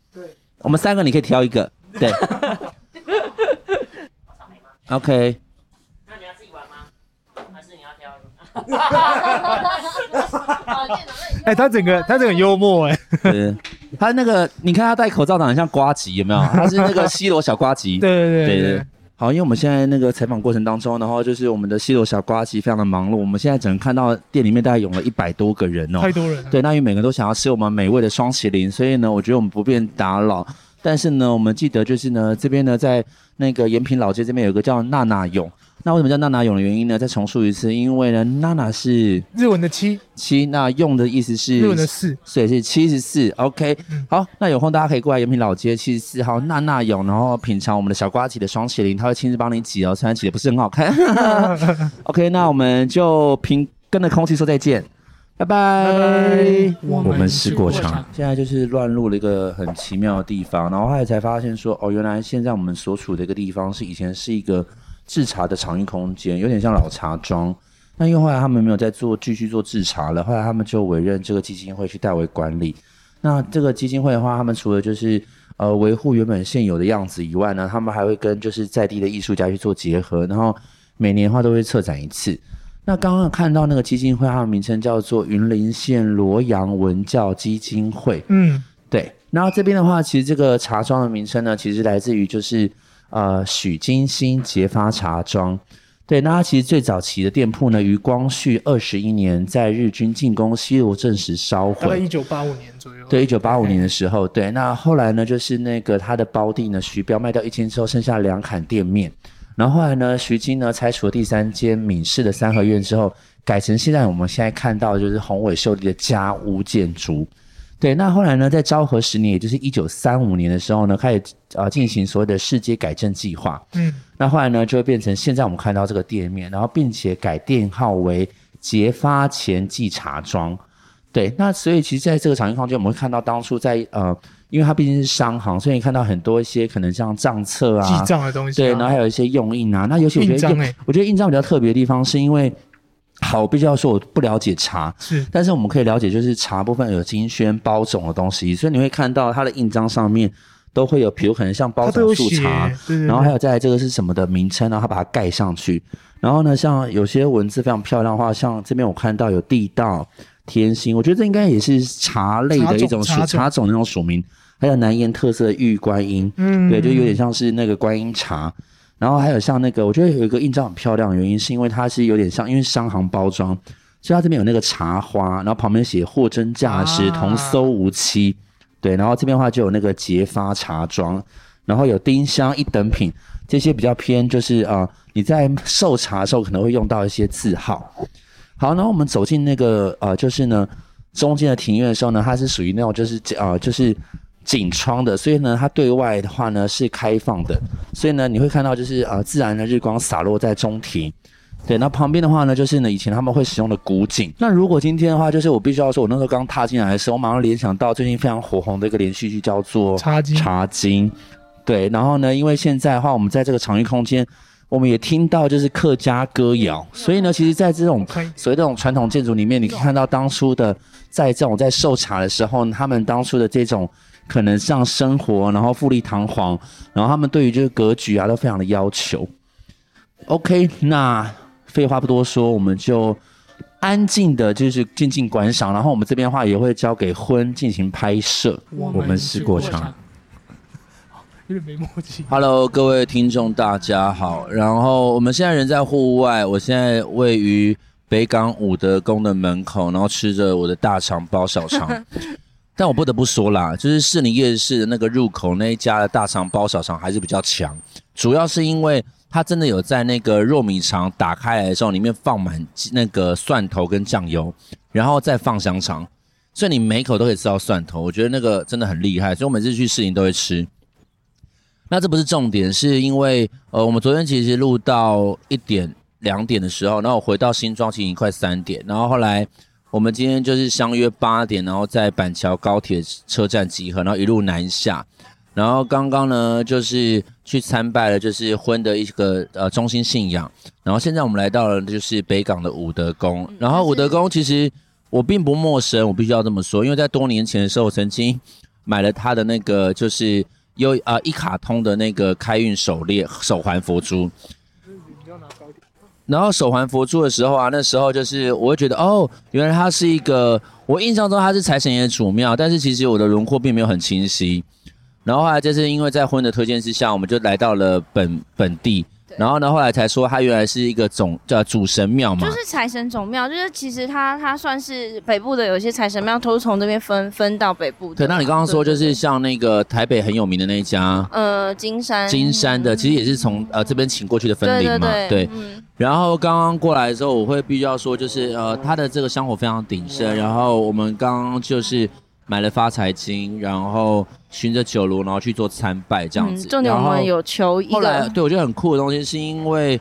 我们三个你可以挑一个，对。OK。哎，他整个他整个幽默哎，对，他那个你看他戴口罩长得很像瓜吉，有没有？他是那个西罗小瓜吉。对对对对，对，好，因为我们现在那个采访过程当中，然后就是我们的西罗小瓜吉非常的忙碌。我们现在只能看到店里面大概涌了一百多个人哦，太多人了。对，那因为每个人都想要吃我们美味的双麒麟，所以呢，我觉得我们不便打扰。但是呢，我们记得就是呢，这边呢，在那个延平老街这边有个叫娜娜勇。那为什么叫娜娜勇的原因呢？再重述一次，因为呢，娜娜是日文的七七，那用的意思是日文的四，所以是七十四。OK，、嗯、好，那有空大家可以过来延平老街七十四号娜娜勇，然后品尝我们的小瓜子的双麒麟，他会亲自帮你挤哦，虽然挤的不是很好看。OK，那我们就凭跟着空气说再见，拜拜。我们是过场，现在就是乱入了一个很奇妙的地方，然后后来才发现说，哦，原来现在我们所处的一个地方是以前是一个。制茶的场域空间有点像老茶庄，那因为后来他们没有再做继续做制茶了，后来他们就委任这个基金会去代为管理。那这个基金会的话，他们除了就是呃维护原本现有的样子以外呢，他们还会跟就是在地的艺术家去做结合，然后每年的话都会策展一次。那刚刚看到那个基金会，它的名称叫做云林县罗阳文教基金会。嗯，对。然后这边的话，其实这个茶庄的名称呢，其实来自于就是。呃，许金星结发茶庄，对，那它其实最早期的店铺呢，于光绪二十一年，在日军进攻西螺镇时烧毁，大概一九八五年左右。对，一九八五年的时候，对，那后来呢，就是那个他的胞弟呢，徐彪卖掉一间之后，剩下两坎店面，然后后来呢，徐金呢拆除了第三间闽式的三合院之后，改成现在我们现在看到的就是宏伟秀丽的家屋建筑。对，那后来呢，在昭和十年，也就是一九三五年的时候呢，开始啊进行所谓的市街改正计划。嗯，那后来呢，就会变成现在我们看到这个店面，然后并且改店号为结发前记茶庄。对，那所以其实在这个场域空间，我们会看到当初在呃，因为它毕竟是商行，所以你看到很多一些可能像账册啊、记账的东西、啊，对，然后还有一些用印啊。那尤其我觉得，欸、我觉得印章比较特别的地方，是因为。好，我必须要说我不了解茶，是，但是我们可以了解，就是茶部分有金萱包种的东西，所以你会看到它的印章上面都会有，比如可能像包种树茶，然后还有再来这个是什么的名称，然后它把它盖上去，然后呢，像有些文字非常漂亮的话，像这边我看到有地道、天心，我觉得这应该也是茶类的一种属茶种。那种属名，还有南岩特色的玉观音，嗯，对，就有点像是那个观音茶。然后还有像那个，我觉得有一个印章很漂亮的原因，是因为它是有点像，因为商行包装，所以它这边有那个茶花，然后旁边写货真价实，童叟无欺，对，然后这边的话就有那个结发茶庄，然后有丁香一等品，这些比较偏就是啊、呃，你在售茶的时候可能会用到一些字号。好，然后我们走进那个呃，就是呢中间的庭院的时候呢，它是属于那种就是啊、呃，就是。景窗的，所以呢，它对外的话呢是开放的，所以呢，你会看到就是呃自然的日光洒落在中庭，对，那旁边的话呢就是呢以前他们会使用的古井。那如果今天的话，就是我必须要说，我那时候刚踏进来的时候，我马上联想到最近非常火红的一个连续剧叫做《茶金》。茶经，对，然后呢，因为现在的话，我们在这个场域空间，我们也听到就是客家歌谣，所以呢，其实，在这种所谓这种传统建筑里面，你可以看到当初的在这种在售茶的时候，他们当初的这种。可能像生活，然后富丽堂皇，然后他们对于这个格局啊都非常的要求。OK，那废话不多说，我们就安静的，就是静静观赏。然后我们这边的话也会交给婚进行拍摄。我们是过场，有点没默契。Hello，各位听众，大家好。然后我们现在人在户外，我现在位于北港武德宫的门口，然后吃着我的大肠包小肠。但我不得不说啦，就是士林夜市的那个入口那一家的大肠包小肠还是比较强，主要是因为它真的有在那个糯米肠打开来的时候，里面放满那个蒜头跟酱油，然后再放香肠，所以你每口都可以吃到蒜头，我觉得那个真的很厉害，所以我每次去士林都会吃。那这不是重点，是因为呃，我们昨天其实录到一点两点的时候，然后我回到新庄其实已经快三点，然后后来。我们今天就是相约八点，然后在板桥高铁车站集合，然后一路南下。然后刚刚呢，就是去参拜了，就是婚的一个呃中心信仰。然后现在我们来到了就是北港的武德宫。然后武德宫其实我并不陌生，我必须要这么说，因为在多年前的时候，我曾经买了他的那个就是有呃一卡通的那个开运手链手环佛珠。然后手环佛珠的时候啊，那时候就是我会觉得哦，原来它是一个我印象中它是财神爷的主庙，但是其实我的轮廓并没有很清晰。然后后来就是因为在婚的推荐之下，我们就来到了本本地。然后呢，后来才说它原来是一个总叫主神庙嘛，就是财神总庙，就是其实它它算是北部的有些财神庙都是从这边分分到北部的。对，那你刚刚说就是像那个台北很有名的那一家，呃，金山金山的，其实也是从呃这边请过去的分灵嘛，对，对，对。嗯。然后刚刚过来的时候，我会必须要说，就是呃，他的这个香火非常鼎盛。然后我们刚刚就是。买了发财金，然后循着酒楼，然后去做参拜这样子。嗯、重点我们有求一个。后来对我觉得很酷的东西，是因为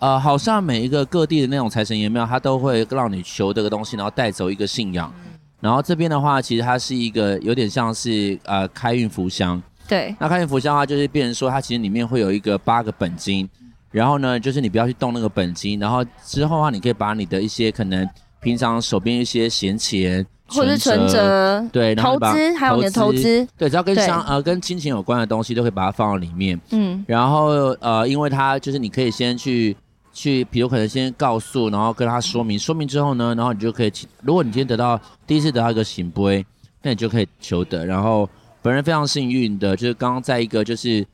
呃，好像每一个各地的那种财神爷庙，它都会让你求这个东西，然后带走一个信仰。嗯、然后这边的话，其实它是一个有点像是呃开运福箱。对。那开运福箱的话，就是变成说它其实里面会有一个八个本金，然后呢，就是你不要去动那个本金，然后之后的话，你可以把你的一些可能平常手边一些闲钱。或者是存折，对，投资，还有你的投资，对，只要跟相呃跟亲情有关的东西，都可以把它放到里面。嗯，然后呃，因为它就是你可以先去去，比如可能先告诉，然后跟他说明，说明之后呢，然后你就可以，如果你今天得到第一次得到一个醒杯，那你就可以求得。然后本人非常幸运的，就是刚刚在一个就是。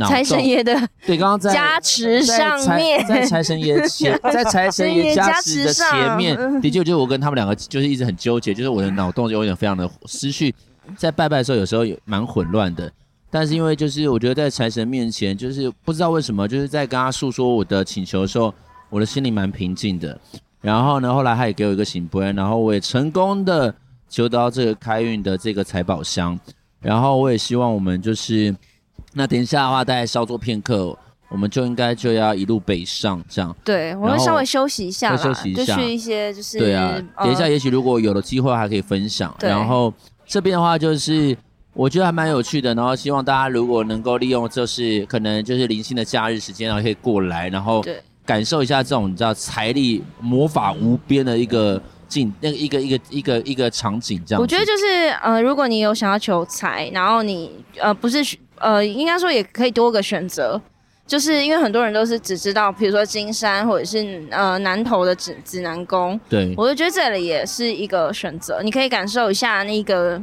财神爷的对，刚刚在加持上面，在财神爷前，在财神爷加持的前面，的确就是我跟他们两个就是一直很纠结，就是我的脑洞就有点非常的思绪，在拜拜的时候有时候也蛮混乱的，但是因为就是我觉得在财神面前，就是不知道为什么，就是在跟他诉说我的请求的时候，我的心里蛮平静的。然后呢，后来他也给我一个圣杯，然后我也成功的求到这个开运的这个财宝箱，然后我也希望我们就是。那等一下的话，大概稍作片刻，我们就应该就要一路北上，这样。对，我们稍微休息一下，休息一下，就去一些就是。对啊，等一下，也许如果有了机会，还可以分享。对。然后这边的话，就是我觉得还蛮有趣的，然后希望大家如果能够利用，就是可能就是零星的假日时间，然后可以过来，然后感受一下这种你知道财力魔法无边的一个境，那个一个一个一个一个场景这样。我觉得就是呃，如果你有想要求财，然后你呃不是。呃，应该说也可以多个选择，就是因为很多人都是只知道，比如说金山或者是呃南投的指指南宫，对，我就觉得这里也是一个选择，你可以感受一下那个，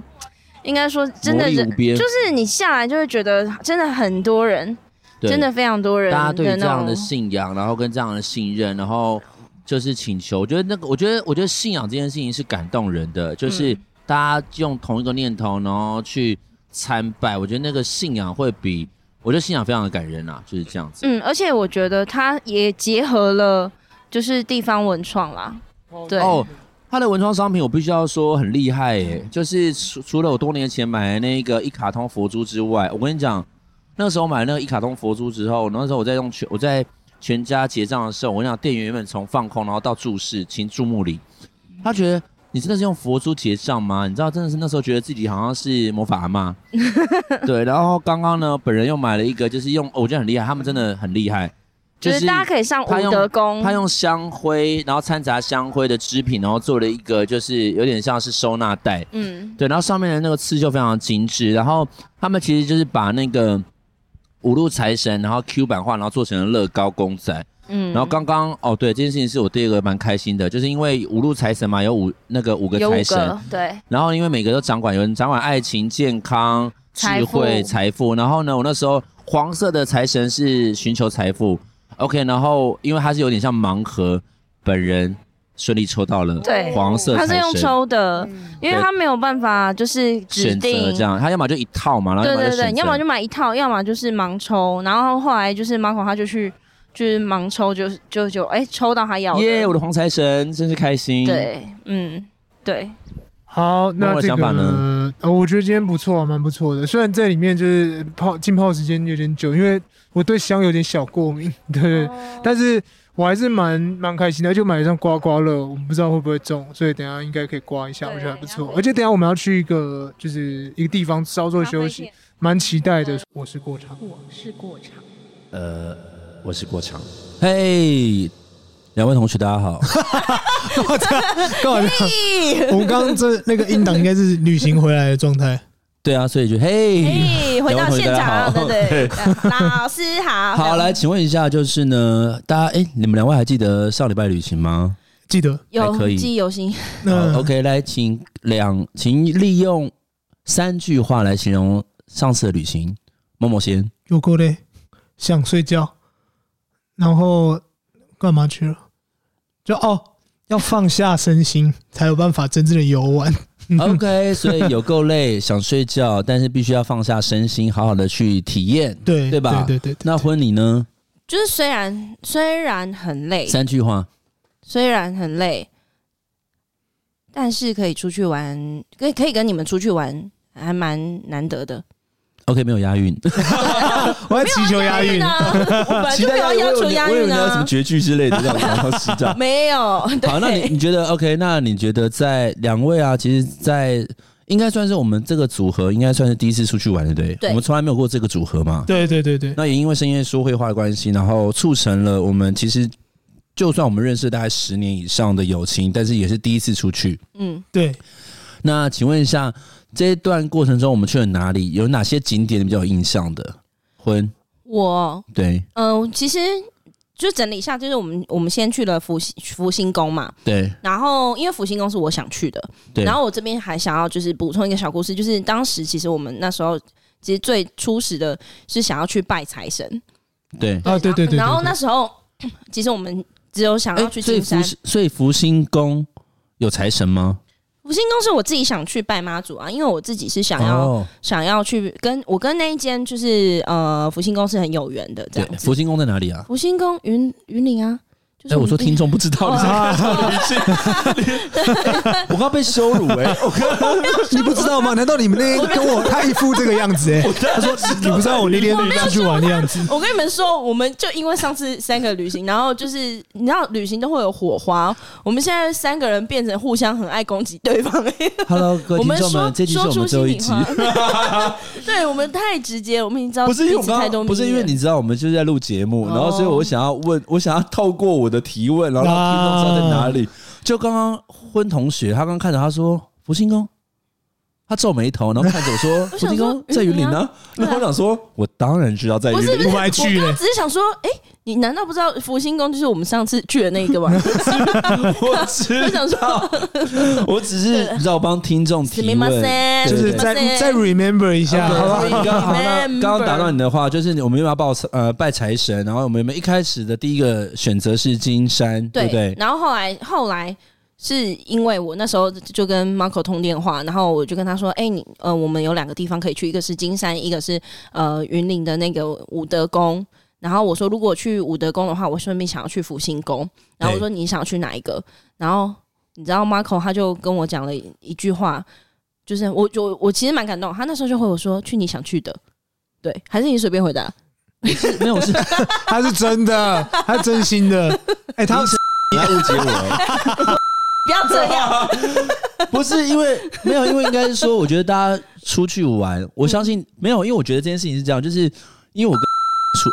应该说真的人，就是你下来就会觉得真的很多人，真的非常多人，大家对这样的信仰，然后跟这样的信任，然后就是请求，我觉得那个，我觉得我觉得信仰这件事情是感动人的，就是大家用同一个念头，然后去。参拜，我觉得那个信仰会比，我觉得信仰非常的感人啊，就是这样子。嗯，而且我觉得它也结合了，就是地方文创啦。对哦，它的文创商品我必须要说很厉害耶，嗯、就是除除了我多年前买的那个一卡通佛珠之外，我跟你讲，那个时候买那个一卡通佛珠之后，那时候我在用全我在全家结账的时候，我跟你讲，店员原本从放空，然后到注视，请注目礼，他觉得。你真的是用佛珠结账吗？你知道，真的是那时候觉得自己好像是魔法阿妈。对，然后刚刚呢，本人又买了一个，就是用，我觉得很厉害，他们真的很厉害。就是、大家可以上武德宫，他用香灰，然后掺杂香灰的织品，然后做了一个，就是有点像是收纳袋。嗯，对，然后上面的那个刺绣非常精致，然后他们其实就是把那个五路财神，然后 Q 版画，然后做成了乐高公仔。嗯，然后刚刚哦，对，这件事情是我第二个蛮开心的，就是因为五路财神嘛，有五那个五个财神，对。然后因为每个都掌管，有人掌管爱情、健康、智慧、财富。然后呢，我那时候黄色的财神是寻求财富，OK。然后因为他是有点像盲盒，本人顺利抽到了对黄色财神，他是用抽的，因为他没有办法就是指定选择这样，他要么就一套嘛，然后对对对，你要么就买一套，要么就是盲抽。然后后来就是马孔他就去。就是盲抽就，就就就哎，抽到他要的耶！Yeah, 我的黄财神真是开心。对，嗯，对。好，那这个呢？呃，我觉得今天不错啊，蛮不错的。虽然在里面就是泡浸泡时间有点久，因为我对香有点小过敏，对。哦、但是我还是蛮蛮开心的，就买一张刮刮乐，我们不知道会不会中，所以等一下应该可以刮一下，我觉得还不错。而且等一下我们要去一个就是一个地方稍作休息，蛮期待的。我是过场，我是过场，呃。我是郭强，嘿，两位同学，大家好。干嘛这样？干嘛这样？我们刚刚这那个音档应该是旅行回来的状态。对啊，所以就嘿，嘿，回到现场，对对，老师好。好，来，请问一下，就是呢，大家哎，你们两位还记得上礼拜旅行吗？记得，有可以记忆犹新。那，OK，来，请两，请利用三句话来形容上次的旅行。某某先，有够累，想睡觉，然后干嘛去了？就哦，要放下身心，才有办法真正的游玩。OK，所以有够累，想睡觉，但是必须要放下身心，好好的去体验，对对吧？对对对，对。那婚礼呢？就是虽然虽然很累，三句话，虽然很累，但是可以出去玩，可以可以跟你们出去玩，还蛮难得的。OK，没有押韵，我在祈求押韵啊！我本来就没有要求押韵啊，什么绝句之类的这样，然后实战没有。好，那你你觉得 OK？那你觉得在两位啊，其实，在应该算是我们这个组合，应该算是第一次出去玩，对不对？对，我们从来没有过这个组合嘛。对对对对。那也因为深夜说绘话的关系，然后促成了我们其实就算我们认识大概十年以上的友情，但是也是第一次出去。嗯，对。那请问一下。这一段过程中，我们去了哪里？有哪些景点比较有印象的？婚，我对，嗯、呃，其实就整理一下，就是我们我们先去了福福星宫嘛，对。然后因为福星宫是我想去的，对。然后我这边还想要就是补充一个小故事，就是当时其实我们那时候其实最初始的是想要去拜财神，对啊，对对对。然后那时候 其实我们只有想要去金山，所以福所以福星宫有财神吗？福星宫是我自己想去拜妈祖啊，因为我自己是想要、oh. 想要去跟我跟那一间就是呃福星宫是很有缘的这样子。福星宫在哪里啊？福星宫云云林啊。哎、欸，我说听众不知道，你是 我刚被羞辱哎、欸！你不知道吗？难道你们那天跟我他一副这个样子哎、欸？他说你不知道我那天出去玩的样子。我跟你们说，我们就因为上次三个旅行，然后就是你知道旅行都会有火花，我们现在三个人变成互相很爱攻击对方。Hello，各位听众们，这集是我们最后一集。对我们太直接，我们已经知道不是因为我太多，不是因为你知道我们就是在录节目，然后所以我想要问，我想要透过我的提问，然后让听众知道在哪里。就刚刚婚同学，他刚看着他说福星宫，他皱眉头，然后看着我说福星宫在云林呢。然后我想说，我当然知道在云林，我还去。只是想说，哎，你难道不知道福星宫就是我们上次去的那个吗？我只想说，我只是让我帮听众提问，就是再再 remember 一下。刚好那刚刚打断你的话，就是我们又要报呃拜财神，然后我们一开始的第一个选择是金山，对不对？然后后来后来。是因为我那时候就跟 Marco 通电话，然后我就跟他说：“哎、欸，你呃，我们有两个地方可以去，一个是金山，一个是呃云林的那个武德宫。然后我说，如果去武德宫的话，我顺便想要去福星宫。然后我说，你想要去哪一个？然后你知道 Marco 他就跟我讲了一句话，就是我我我其实蛮感动。他那时候就回我说：去你想去的，对，还是你随便回答？没有，是 他是真的，他真心的。哎、欸，他是你误解我。” 不要这样，不是因为没有，因为应该是说，我觉得大家出去玩，我相信没有，因为我觉得这件事情是这样，就是因为我跟 出，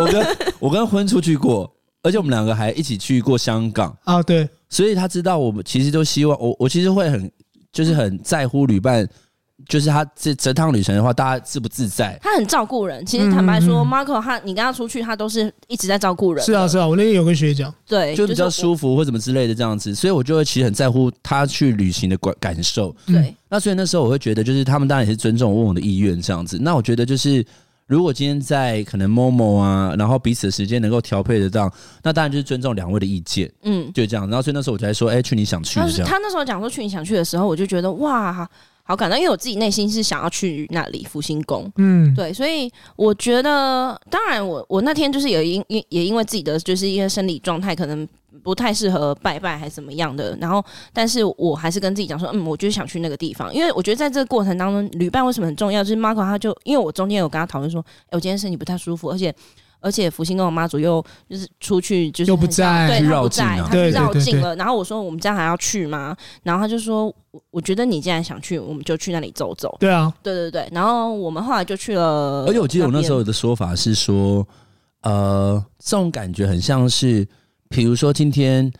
我跟我跟我跟婚出去过，而且我们两个还一起去过香港。啊，对，所以他知道我们其实都希望我，我其实会很就是很在乎旅伴。就是他这这趟旅程的话，大家自不自在？他很照顾人。其实坦白说、嗯、，Marco 他你跟他出去，他都是一直在照顾人。是啊，是啊，我那天有跟学姐讲，对，就比较舒服或什么之类的这样子，所以我就会其实很在乎他去旅行的感感受。对、嗯，那所以那时候我会觉得，就是他们当然也是尊重我问我的意愿这样子。那我觉得就是，如果今天在可能 Momo 啊，然后彼此的时间能够调配得到，那当然就是尊重两位的意见。嗯，就这样。然后所以那时候我才说，哎、欸，去你想去的这样。他那时候讲说去你想去的时候，我就觉得哇。好感动，因为我自己内心是想要去那里福星宫，嗯，对，所以我觉得，当然我我那天就是有因因也因为自己的就是一些生理状态可能不太适合拜拜还是怎么样的，然后但是我还是跟自己讲说，嗯，我就是想去那个地方，因为我觉得在这个过程当中，旅伴为什么很重要？就是 Marco 他就因为我中间有跟他讨论说，哎，我今天身体不太舒服，而且。而且福星跟我妈祖又就是出去就是又不在，对，他不在，啊、他绕境了。然后我说我们这样还要去吗？然后他就说，我我觉得你既然想去，我们就去那里走走。对啊，对对对。然后我们后来就去了。而且我记得我那时候的说法是说，呃，这种感觉很像是，比如说今天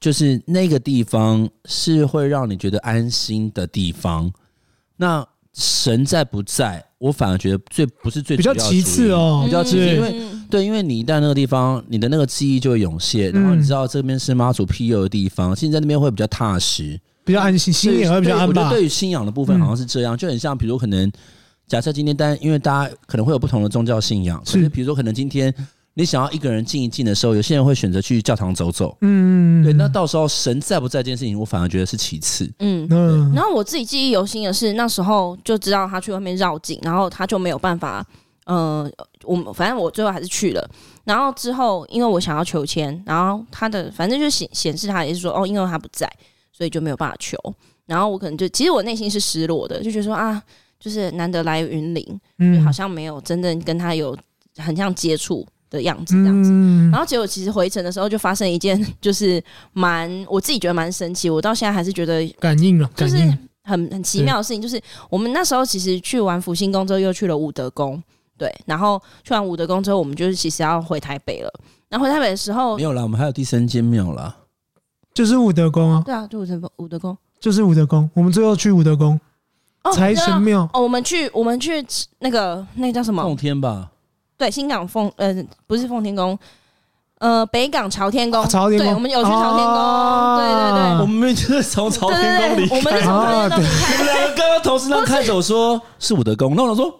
就是那个地方是会让你觉得安心的地方。那神在不在，我反而觉得最不是最比较其次哦，比较其次，因为对，因为你一旦那个地方，你的那个记忆就会涌现，然后你知道这边是妈祖庇佑的地方，现在那边会比较踏实，比较安心，心也会比较安。我觉得对于信仰的部分好像是这样，就很像，比如可能假设今天，但因为大家可能会有不同的宗教信仰，是比如说可能今天。你想要一个人静一静的时候，有些人会选择去教堂走走。嗯，对。那到时候神在不在这件事情，我反而觉得是其次。嗯嗯。然后我自己记忆犹新的是，那时候就知道他去外面绕境，然后他就没有办法。呃，我反正我最后还是去了。然后之后，因为我想要求签，然后他的反正就显显示他也是说，哦，因为他不在，所以就没有办法求。然后我可能就其实我内心是失落的，就觉得说啊，就是难得来云林，嗯，好像没有真正跟他有很像接触。的样子，这样子，然后结果其实回程的时候就发生一件，就是蛮我自己觉得蛮神奇，我到现在还是觉得感应了，就是很很奇妙的事情，就是我们那时候其实去完福星宫之后，又去了武德宫，对，然后去完武德宫之后，我们就是其实要回台北了。然后回台北的时候没有啦，我们还有第三间庙啦，就是武德宫啊，对啊，就武德宫，武德宫。就是武德宫，我们最后去武德宫财神庙。哦，我们去我们去那个那个叫什么？奉天吧。对，新港奉呃不是奉天宫，呃北港朝天宫，朝天宫，对，我们有去朝天宫，啊、对对对，我们就是从朝天宫里，我们是从朝天宫离开，你们两个刚刚同时那看着我说是武德宫，那我说。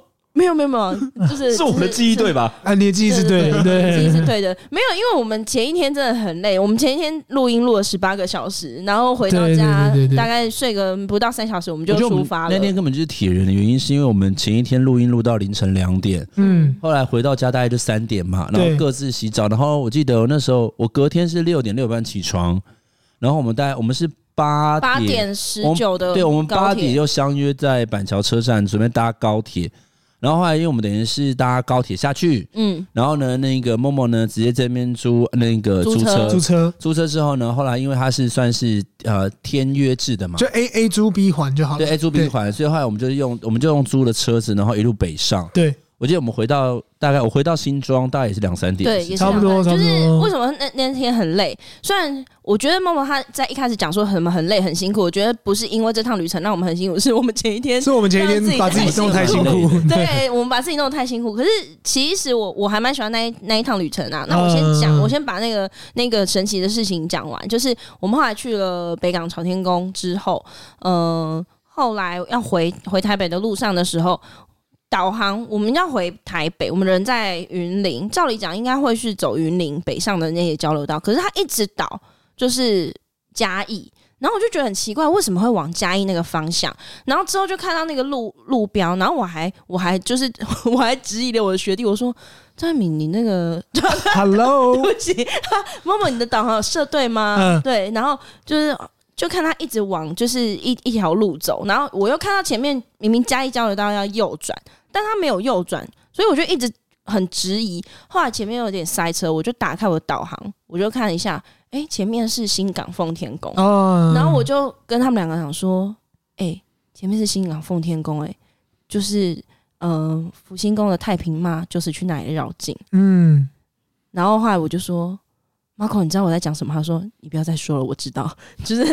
没有没有没有，就是 是我们的记忆对吧？啊，你的记忆是对的，对，记忆是对的。没有，因为我们前一天真的很累，我们前一天录音录了十八个小时，然后回到家大概睡个不到三小时，我们就出发了。那天根本就是铁人的原因，是因为我们前一天录音录到凌晨两点，嗯，后来回到家大概就三点嘛，然后各自洗澡，然后我记得那时候我隔天是六点六点半起床，然后我们大概我们是八点八点十九的，对，我们八点就相约在板桥车站准备搭高铁。然后后来，因为我们等于是搭高铁下去，嗯，然后呢，那个 Momo 呢，直接这边租那个租车，租车，租车。之后呢，后来因为它是算是呃天约制的嘛，就 A A 租 B 还就好了，对，A 租 B 还，所以后来我们就用我们就用租的车子，然后一路北上，对。我记得我们回到大概我回到新庄大概也是两三点，对，也差不多。就是为什么那那天很累？虽然我觉得 Momo 他在一开始讲说什么很累很辛苦，我觉得不是因为这趟旅程让我们很辛苦，是我们前一天是我们前一天把自己弄得太辛苦，对，我们把自己弄得太辛苦。可是其实我我还蛮喜欢那一那一趟旅程啊。那我先讲，我先把那个那个神奇的事情讲完。就是我们后来去了北港朝天宫之后，嗯，后来要回回台北的路上的时候。导航，我们要回台北，我们人在云林，照理讲应该会是走云林北上的那些交流道，可是它一直导就是嘉义，然后我就觉得很奇怪，为什么会往嘉义那个方向？然后之后就看到那个路路标，然后我还我还就是 我还质疑了我的学弟，我说张敏，你那个 Hello，对不起，Momo，你的导航有设对吗？嗯，对，然后就是。就看他一直往就是一一条路走，然后我又看到前面明明嘉义交流道要右转，但他没有右转，所以我就一直很质疑。后来前面有点塞车，我就打开我的导航，我就看一下，哎、欸，前面是新港奉天宫，哦、然后我就跟他们两个讲说，哎、欸，前面是新港奉天宫，哎，就是嗯、呃，福星宫的太平妈就是去那里绕境，嗯，然后后来我就说。Marco，你知道我在讲什么？他说：“你不要再说了，我知道。”就是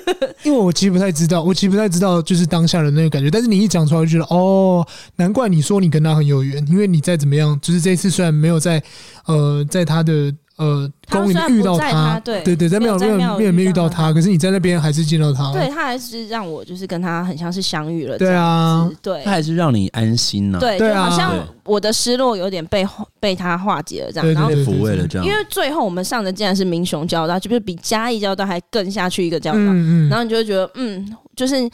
因为我其实不太知道，我其实不太知道，就是当下的那个感觉。但是你一讲出来，就觉得哦，难怪你说你跟他很有缘，因为你再怎么样，就是这一次虽然没有在呃，在他的。呃，公园遇到他，他对对对，在庙没有没有没有遇到他，可是你在那边还是见到他，对他还是让我就是跟他很像是相遇了，对啊，对，他还是让你安心呢，对，就好像我的失落有点被被他化解了这样，然后被抚慰了这样，因为最后我们上的竟然是民雄交道，就是比嘉义交道还更下去一个交道，嗯嗯，然后你就会觉得，嗯，就是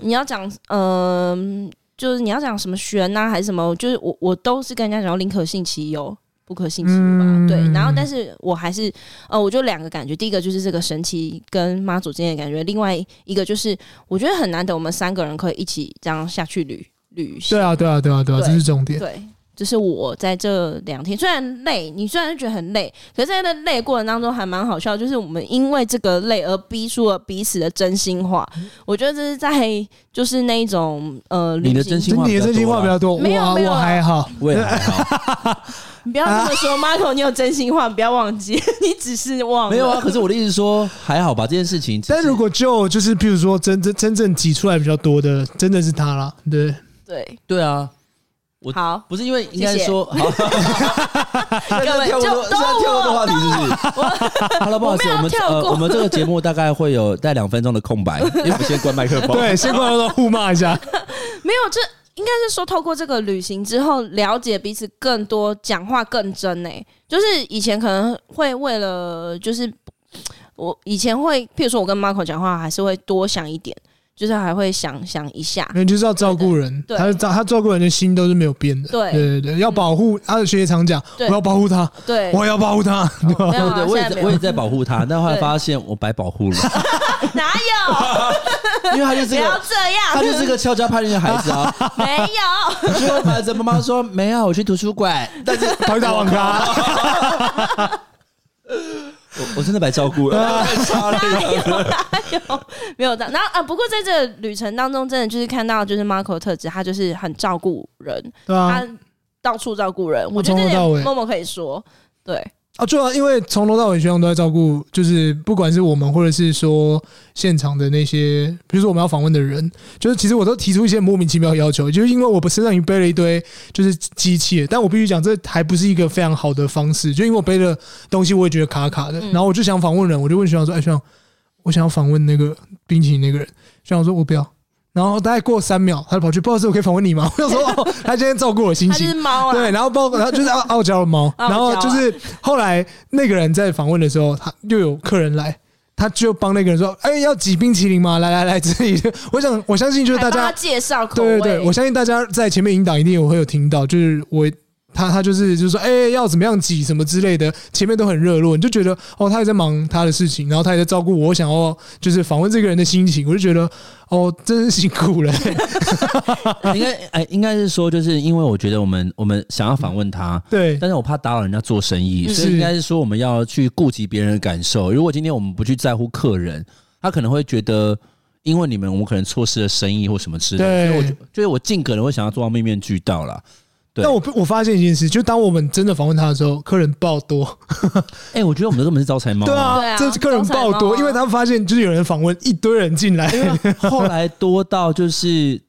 你要讲，嗯，就是你要讲什么玄呐，还是什么，就是我我都是跟人家讲林可信其有。不可信其无吧？嗯、对，然后但是我还是呃，我就两个感觉，第一个就是这个神奇跟妈祖之间的感觉，另外一个就是我觉得很难得，我们三个人可以一起这样下去旅旅行。对啊，对啊，对啊，对啊，这是重点。对，就是我在这两天虽然累，你虽然觉得很累，可是在那累过程当中还蛮好笑。就是我们因为这个累而逼出了彼此的真心话。我觉得这是在就是那一种呃，你的真心话，你的真心话比较多。没有，没有，我还好，我也还好。你不要这么说，Marco，你有真心话，不要忘记，你只是忘了。没有啊，可是我的意思说还好吧，这件事情。但如果就就是譬如说真真真正挤出来比较多的，真的是他啦，对对对啊。我好，不是因为应该说，各位就都跳过的话题，是不是？好了，不好意思，我们呃，我们这个节目大概会有带两分钟的空白，因为我们先关麦克风，对，先关麦克风互骂一下。没有，这应该是说透过这个旅行之后，了解彼此更多，讲话更真诶。就是以前可能会为了，就是我以前会，譬如说我跟 Marco 讲话，还是会多想一点。就是还会想想一下，你就是要照顾人，他照他照顾人的心都是没有变的，对。对对对，要保护。他的学姐常讲，我要保护他，对，我要保护他，对对对，我也在我也在保护他，但后来发现我白保护了，哪有？因为他就是不要这样，他就是个翘家叛逆的孩子啊，没有。你说孩子妈妈说没有，我去图书馆，但是 跑去打网咖。我我真的白照顾了，太差了，哪有哪有没有这样。然后啊，不过在这个旅程当中，真的就是看到就是 Marco 特质，他就是很照顾人，对啊，他到处照顾人。我觉得这点 Momo 可以说，对。啊，对啊因为从头到尾学长都在照顾，就是不管是我们或者是说现场的那些，比如说我们要访问的人，就是其实我都提出一些莫名其妙的要求，就是因为我身上已经背了一堆就是机器，但我必须讲这还不是一个非常好的方式，就因为我背的东西我也觉得卡卡的，然后我就想访问人，我就问学长说：“哎，学长，我想要访问那个冰淇淋那个人。”学长说：“我不要。”然后大概过三秒，他就跑去，不好意思，我可以访问你吗？我就说，哦，他今天照顾我心情。他是猫啊。对，然后包括然后就是傲傲娇的猫，然后就是后来那个人在访问的时候，他又有客人来，他就帮那个人说：“哎，要挤冰淇淋吗？来来来，这里。”我想我相信就是大家介绍，对对对，我相信大家在前面引导一定我会有听到，就是我。他他就是就是说，哎、欸，要怎么样挤什么之类的，前面都很热络，你就觉得哦，他也在忙他的事情，然后他也在照顾我想要就是访问这个人的心情，我就觉得哦，真是辛苦了。应该哎，应该是说，就是因为我觉得我们我们想要访问他，对，但是我怕打扰人家做生意，所以应该是说我们要去顾及别人的感受。如果今天我们不去在乎客人，他可能会觉得，因为你们，我们可能错失了生意或什么之类的。所以我就就是我尽可能会想要做到面面俱到啦。但我我发现一件事，就当我们真的访问他的时候，客人爆多。哎、欸，我觉得我们的根本是招财猫。对啊，这客人爆多，因为他们发现就是有人访问一堆人进来，后来多到就是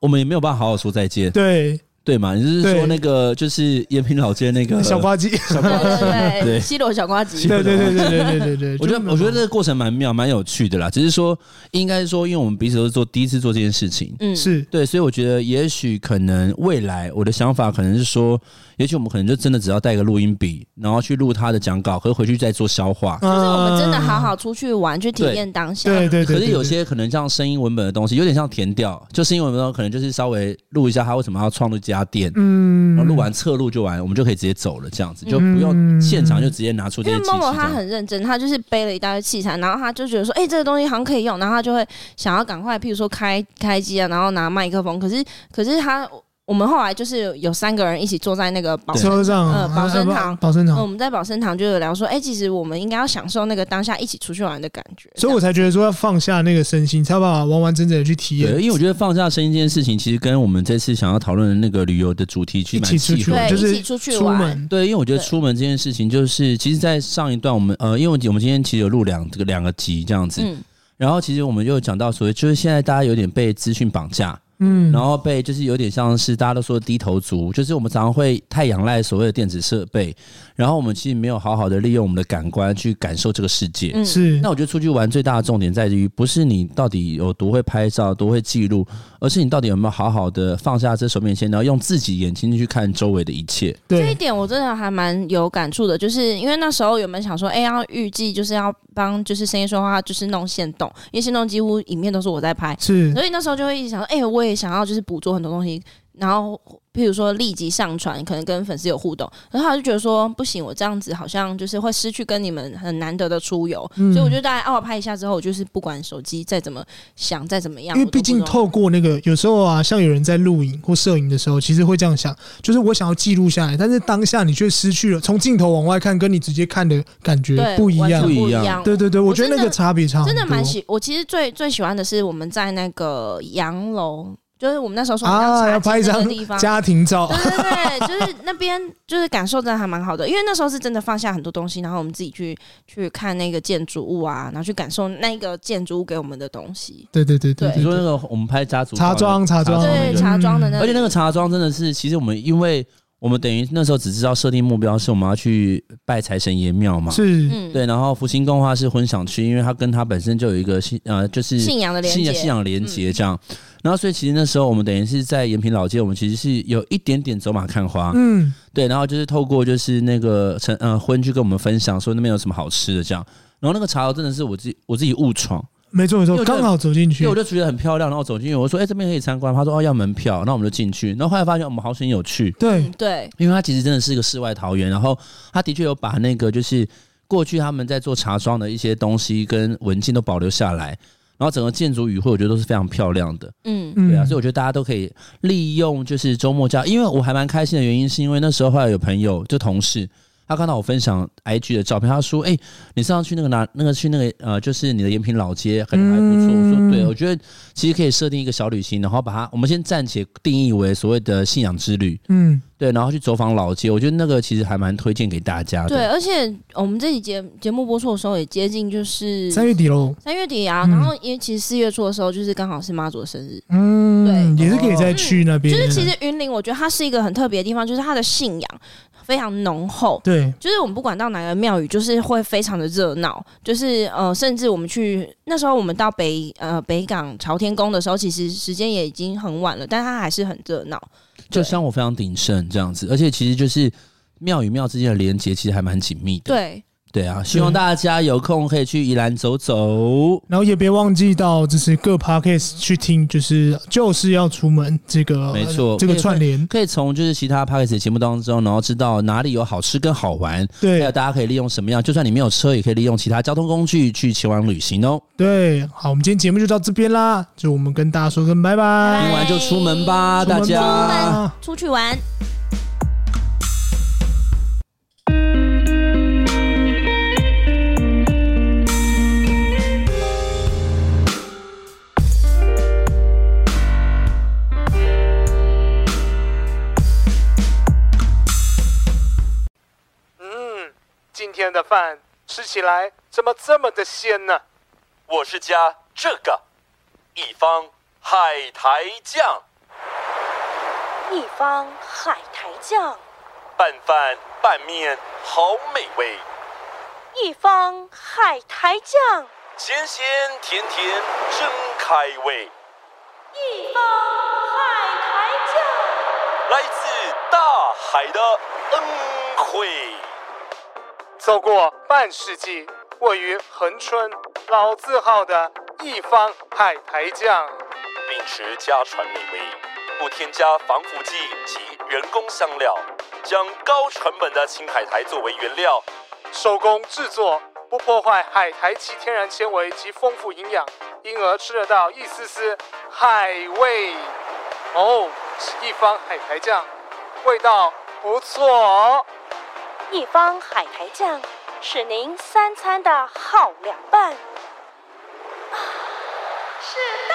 我们也没有办法好好说再见。对。对嘛？你是说那个就是延平老街那个小瓜鸡，对对对，西楼小瓜鸡，对对对对对对对。我觉得我觉得这个过程蛮妙，蛮有趣的啦。只是说，应该说，因为我们彼此都是做第一次做这件事情，嗯，是对，所以我觉得也许可能未来我的想法可能是说，也许我们可能就真的只要带个录音笔，然后去录他的讲稿，和回去再做消化。就是我们真的好好出去玩，去体验当下。对对。可是有些可能像声音文本的东西，有点像填调，就声音文本可能就是稍微录一下他为什么要创作这样。家店，嗯，然后录完侧录就完，我们就可以直接走了，这样子就不用现场就直接拿出这些。因为 Momo 他很认真，他就是背了一大堆器材，然后他就觉得说，哎，这个东西好像可以用，然后他就会想要赶快，譬如说开开机啊，然后拿麦克风。可是可是他。我们后来就是有三个人一起坐在那个保车上，呃，保生堂，保生堂。我们在保生堂就有聊说，哎，其实我们应该要享受那个当下一起出去玩的感觉。所以我才觉得说要放下那个身心，才有办法完完整整的去体验。因为我觉得放下身心这件事情，其实跟我们这次想要讨论的那个旅游的主题去蛮契合，对，就是一起出去玩。对，因为我觉得出门这件事情，就是其实，在上一段我们呃，因为我们今天其实有录两这个两个集这样子，嗯，然后其实我们就讲到所谓，就是现在大家有点被资讯绑架。嗯，然后被就是有点像是大家都说的低头族，就是我们常常会太仰赖所谓的电子设备，然后我们其实没有好好的利用我们的感官去感受这个世界。嗯，是。那我觉得出去玩最大的重点在于，不是你到底有多会拍照、多会记录，而是你到底有没有好好的放下这手面线，然后用自己眼睛去看周围的一切。对，这一点我真的还蛮有感触的，就是因为那时候有没有想说，哎，要预计就是要帮就是声音说话，就是弄线动，因为线动几乎影片都是我在拍，是。所以那时候就会一直想说，哎，我。会想要就是捕捉很多东西，然后譬如说立即上传，可能跟粉丝有互动，然后他就觉得说不行，我这样子好像就是会失去跟你们很难得的出游，嗯、所以我就大概偶尔拍一下之后，我就是不管手机再怎么想，再怎么样，因为毕竟透过那个有时候啊，像有人在录影或摄影的时候，其实会这样想，就是我想要记录下来，但是当下你却失去了从镜头往外看，跟你直接看的感觉不一样，不一样。对对对，我觉得那个差别差真的蛮喜，我其实最最喜欢的是我们在那个洋楼。就是我们那时候说啊，要拍一张家庭照，对对对，就是 那边就是感受真的还蛮好的，因为那时候是真的放下很多东西，然后我们自己去去看那个建筑物啊，然后去感受那个建筑物给我们的东西。对对对对，你说那个我们拍家族茶庄茶庄，对茶庄的那个，而且那个茶庄真的是，其实我们因为我们等于那时候只知道设定目标是我们要去拜财神爷庙嘛，是，对，然后福星宫的话是婚想区，因为它跟它本身就有一个信呃就是信仰的连接，信仰连接这样。然后，所以其实那时候我们等于是在延平老街，我们其实是有一点点走马看花，嗯，对。然后就是透过就是那个陈呃婚去跟我们分享说那边有什么好吃的这样。然后那个茶楼真的是我自己我自己误闯，没错没错，刚好走进去，因为我就觉得很漂亮，然后走进去，我说哎这边可以参观，他说哦要门票，那我们就进去。然后后来发现我们好险有趣，对。对，因为它其实真的是一个世外桃源，然后他的确有把那个就是过去他们在做茶庄的一些东西跟文件都保留下来。然后整个建筑语汇，我觉得都是非常漂亮的，嗯，对啊，所以我觉得大家都可以利用就是周末假，因为我还蛮开心的原因，是因为那时候后来有朋友就同事。他看到我分享 IG 的照片，他说：“哎、欸，你上次去那个哪？那个去那个呃，就是你的延平老街，可能还不错。嗯”我说：“对，我觉得其实可以设定一个小旅行，然后把它，我们先暂且定义为所谓的信仰之旅。”嗯，对，然后去走访老街，我觉得那个其实还蛮推荐给大家的。对，而且我们这期节节目播出的时候也接近就是三月底喽。三月底啊，然后因为其实四月初的时候就是刚好是妈祖的生日，嗯，对，也是可以再去那边。就是其实云林，我觉得它是一个很特别的地方，就是它的信仰。非常浓厚，对，就是我们不管到哪个庙宇，就是会非常的热闹，就是呃，甚至我们去那时候我们到北呃北港朝天宫的时候，其实时间也已经很晚了，但它还是很热闹，就香火非常鼎盛这样子，而且其实就是庙与庙之间的连接其实还蛮紧密的，对。对啊，希望大家有空可以去宜兰走走，然后也别忘记到就是各 podcast 去听，就是就是要出门这个，没错，这个串联。可以从就是其他 podcast 节目当中，然后知道哪里有好吃跟好玩，对，还有大家可以利用什么样，就算你没有车，也可以利用其他交通工具去前往旅行哦。对，好，我们今天节目就到这边啦，就我们跟大家说声拜拜，听完就出门吧，大家。出门。出去玩。的饭吃起来怎么这么的鲜呢？我是加这个一方海苔酱，一方海苔酱，拌饭拌面好美味，一方海苔酱，咸咸甜甜真开胃，一方海苔酱，来自大海的恩惠。走过半世纪，位于恒春老字号的一方海苔酱，秉持家传美味，不添加防腐剂及人工香料，将高成本的青海苔作为原料，手工制作，不破坏海苔其天然纤维及丰富营养，因而吃得到一丝丝海味。哦，是一方海苔酱，味道不错哦。一方海苔酱是您三餐的好凉拌。是的。